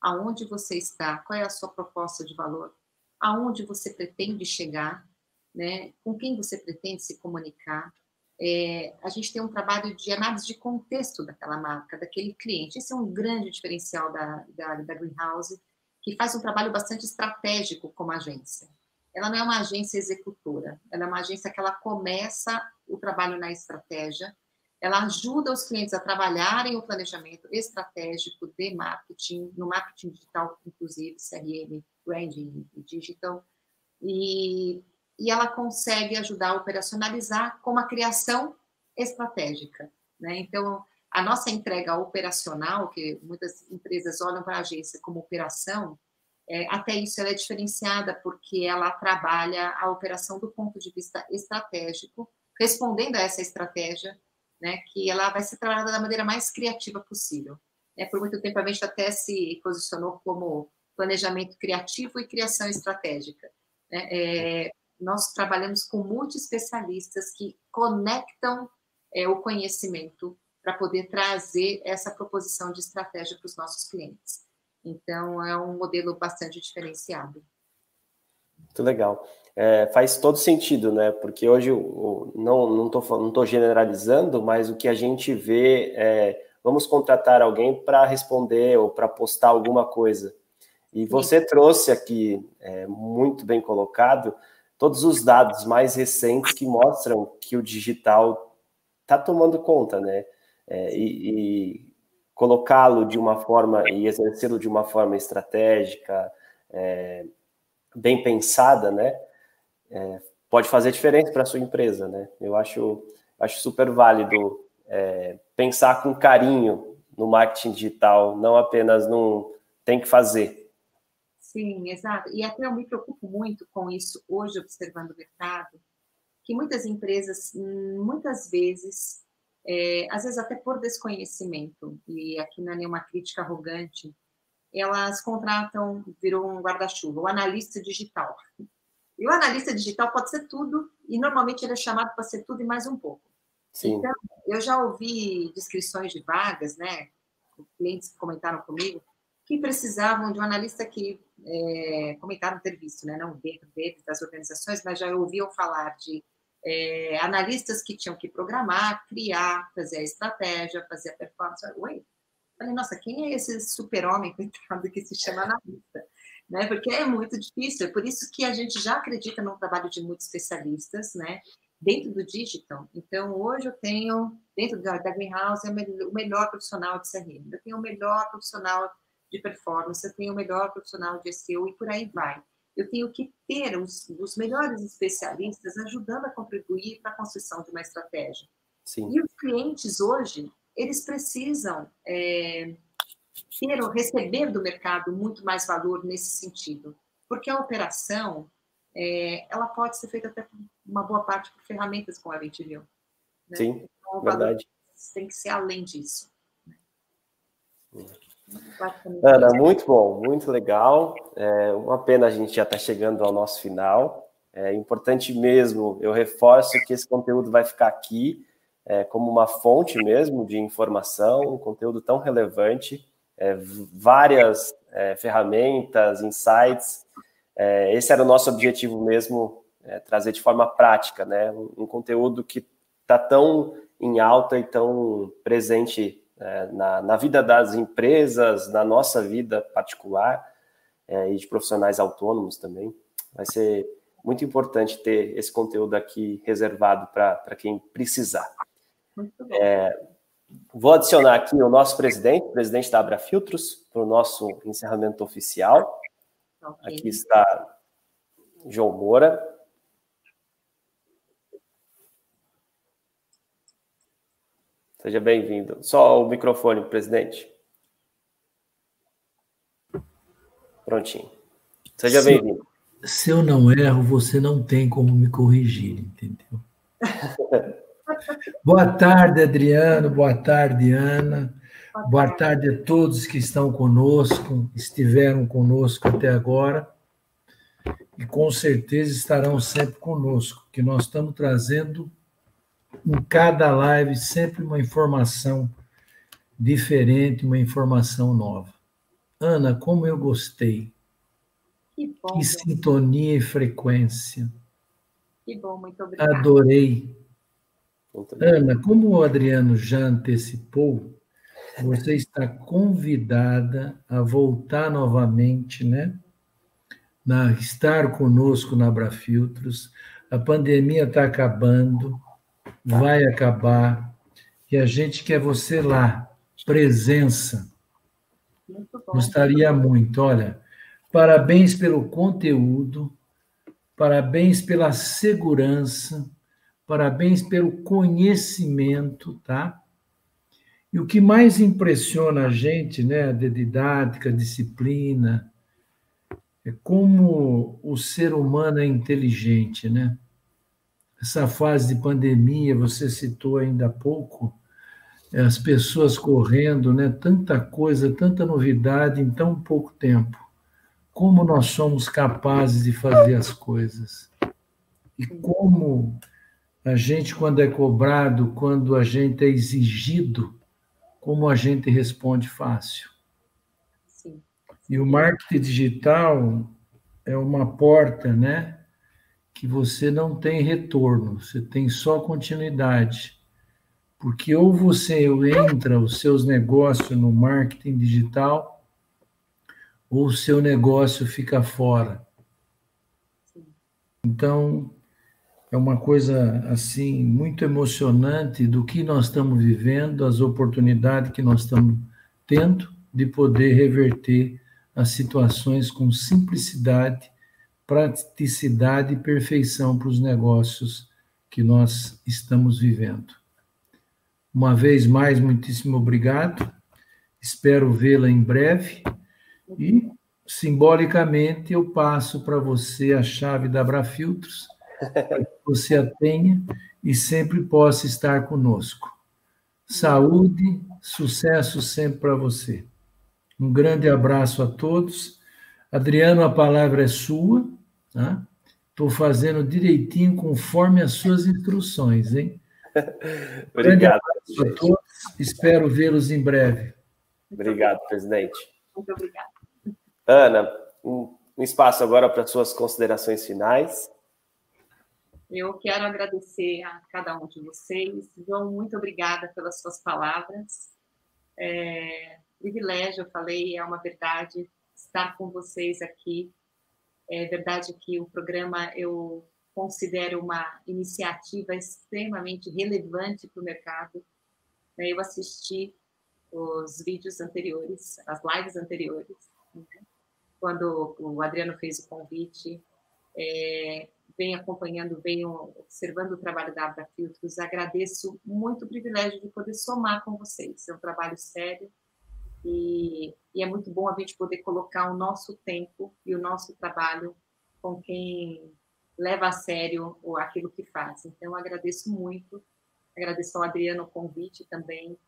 aonde você está, qual é a sua proposta de valor, aonde você pretende chegar, né, com quem você pretende se comunicar. É, a gente tem um trabalho de análise de contexto daquela marca, daquele cliente. Esse é um grande diferencial da, da, da Greenhouse que faz um trabalho bastante estratégico como agência. Ela não é uma agência executora, ela é uma agência que ela começa o trabalho na estratégia, ela ajuda os clientes a trabalharem o planejamento estratégico de marketing, no marketing digital, inclusive, CRM, branding digital, e, e ela consegue ajudar a operacionalizar com a criação estratégica. Né? Então, a nossa entrega operacional, que muitas empresas olham para a agência como operação, é, até isso ela é diferenciada, porque ela trabalha a operação do ponto de vista estratégico, respondendo a essa estratégia, né, que ela vai ser trabalhada da maneira mais criativa possível. É, por muito tempo a gente até se posicionou como planejamento criativo e criação estratégica. Né? É, nós trabalhamos com muitos especialistas que conectam é, o conhecimento para poder trazer essa proposição de estratégia para os nossos clientes. Então, é um modelo bastante diferenciado. Muito legal. É, faz todo sentido, né? Porque hoje, não não estou não tô generalizando, mas o que a gente vê é vamos contratar alguém para responder ou para postar alguma coisa. E você trouxe aqui, é, muito bem colocado, todos os dados mais recentes que mostram que o digital está tomando conta, né? É, e, e colocá-lo de uma forma e exercê-lo de uma forma estratégica, é, bem pensada, né? É, pode fazer diferença para a sua empresa, né? Eu acho, acho super válido é, pensar com carinho no marketing digital, não apenas num tem que fazer, Sim, exato. E até eu me preocupo muito com isso hoje, observando o mercado, que muitas empresas, muitas vezes, é, às vezes até por desconhecimento, e aqui não é nenhuma crítica arrogante, elas contratam, virou um guarda-chuva, o analista digital. E o analista digital pode ser tudo, e normalmente ele é chamado para ser tudo e mais um pouco. Sim. Então, eu já ouvi descrições de vagas, né? Clientes que comentaram comigo, que precisavam de um analista que é, comentaram ter visto, né, não dentro deles, das organizações, mas já ouviam falar de é, analistas que tinham que programar, criar, fazer a estratégia, fazer a performance. Oi? Falei, nossa, quem é esse super-homem, coitado, que se chama analista? Né? Porque é muito difícil, é por isso que a gente já acredita no trabalho de muitos especialistas, né? Dentro do digital. Então, hoje eu tenho, dentro da, da Greenhouse, o melhor profissional de CRM, eu tenho o melhor profissional de performance, eu tenho o melhor profissional de SEO e por aí vai. Eu tenho que ter os, os melhores especialistas ajudando a contribuir para a construção de uma estratégia. Sim. E os clientes hoje, eles precisam é, ter ou receber do mercado muito mais valor nesse sentido, porque a operação é, ela pode ser feita até uma boa parte por ferramentas como a gente viu. Né? Sim, então, verdade. Tem que ser além disso. Né? Hum. Ana, muito bom, muito legal. É uma pena a gente já estar tá chegando ao nosso final. É importante mesmo, eu reforço que esse conteúdo vai ficar aqui é, como uma fonte mesmo de informação, um conteúdo tão relevante, é, várias é, ferramentas, insights. É, esse era o nosso objetivo mesmo, é, trazer de forma prática, né? Um, um conteúdo que está tão em alta e tão presente é, na, na, vida das empresas, na nossa vida particular é, e de profissionais autônomos também. Vai ser muito importante ter esse conteúdo aqui reservado para quem precisar. É, vou adicionar aqui o nosso presidente, o presidente da Abra Filtros, para o nosso encerramento oficial. Okay. Aqui está João Moura. Seja bem-vindo. Só o microfone, presidente. Prontinho. Seja bem-vindo. Se eu não erro, você não tem como me corrigir, entendeu? Boa tarde, Adriano. Boa tarde, Ana. Boa tarde a todos que estão conosco, estiveram conosco até agora e com certeza estarão sempre conosco, que nós estamos trazendo em cada live sempre uma informação diferente, uma informação nova. Ana, como eu gostei. Que bom. Que sintonia e frequência. Que bom, muito obrigada. Adorei. Ana, como o Adriano já antecipou, você está convidada a voltar novamente, né? Na, estar conosco na Abrafiltros. A pandemia está acabando vai acabar e a gente quer você lá, presença. Muito Gostaria muito. Olha, parabéns pelo conteúdo, parabéns pela segurança, parabéns pelo conhecimento, tá? E o que mais impressiona a gente, né, de didática, disciplina, é como o ser humano é inteligente, né? Essa fase de pandemia, você citou ainda há pouco, as pessoas correndo, né? Tanta coisa, tanta novidade em tão pouco tempo. Como nós somos capazes de fazer as coisas. E como a gente, quando é cobrado, quando a gente é exigido, como a gente responde fácil. Sim. E o marketing digital é uma porta, né? Que você não tem retorno, você tem só continuidade. Porque ou você entra os seus negócios no marketing digital, ou o seu negócio fica fora. Então, é uma coisa assim muito emocionante do que nós estamos vivendo, as oportunidades que nós estamos tendo de poder reverter as situações com simplicidade, praticidade e perfeição para os negócios que nós estamos vivendo. Uma vez mais, muitíssimo obrigado. Espero vê-la em breve e simbolicamente eu passo para você a chave da Abrafiltros, para que você a tenha e sempre possa estar conosco. Saúde, sucesso sempre para você. Um grande abraço a todos. Adriano, a palavra é sua. Estou tá? fazendo direitinho conforme as suas instruções, hein? Obrigado. Grande a todos. Espero vê-los em breve. Obrigado, presidente. Muito obrigada. Ana, um, um espaço agora para suas considerações finais. Eu quero agradecer a cada um de vocês. João, muito obrigada pelas suas palavras. É, privilégio, eu falei, é uma verdade estar com vocês aqui. É verdade que o programa eu considero uma iniciativa extremamente relevante para o mercado. Né? Eu assisti os vídeos anteriores, as lives anteriores, né? quando o Adriano fez o convite, é, venho acompanhando, venho observando o trabalho da Abra Filtros, agradeço muito o privilégio de poder somar com vocês, é um trabalho sério, e, e, é muito bom a gente poder colocar o nosso tempo e o nosso trabalho com quem leva a sério aquilo que faz. Então, agradeço muito, agradeço ao Adriano o convite também,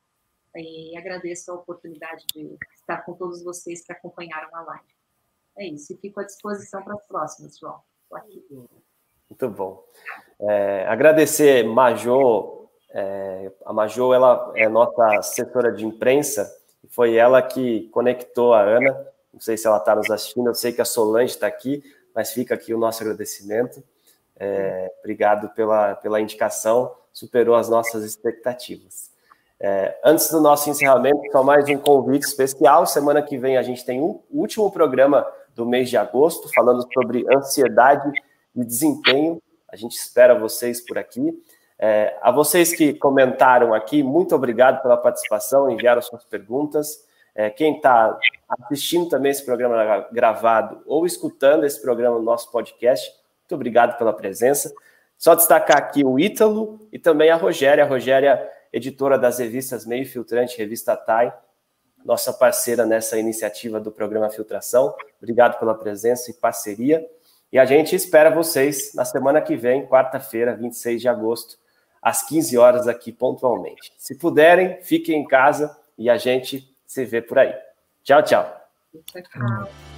e agradeço a oportunidade de estar com todos vocês que acompanharam a live. É isso, e fico à disposição para as próximas, João. Muito bom. É, agradecer Majô, é, a Majô, ela é nossa assessora de imprensa, foi ela que conectou a Ana. Não sei se ela está nos assistindo, eu sei que a Solange está aqui, mas fica aqui o nosso agradecimento. É, obrigado pela, pela indicação, superou as nossas expectativas. É, antes do nosso encerramento, só mais um convite especial. Semana que vem a gente tem o último programa do mês de agosto, falando sobre ansiedade e desempenho. A gente espera vocês por aqui. É, a vocês que comentaram aqui, muito obrigado pela participação, enviaram suas perguntas. É, quem está assistindo também esse programa gravado ou escutando esse programa no nosso podcast, muito obrigado pela presença. Só destacar aqui o Ítalo e também a Rogéria. A Rogéria, editora das revistas Meio Filtrante, Revista TAI, nossa parceira nessa iniciativa do programa Filtração. Obrigado pela presença e parceria. E a gente espera vocês na semana que vem, quarta-feira, 26 de agosto, às 15 horas aqui pontualmente. Se puderem, fiquem em casa e a gente se vê por aí. Tchau, tchau. Tchau.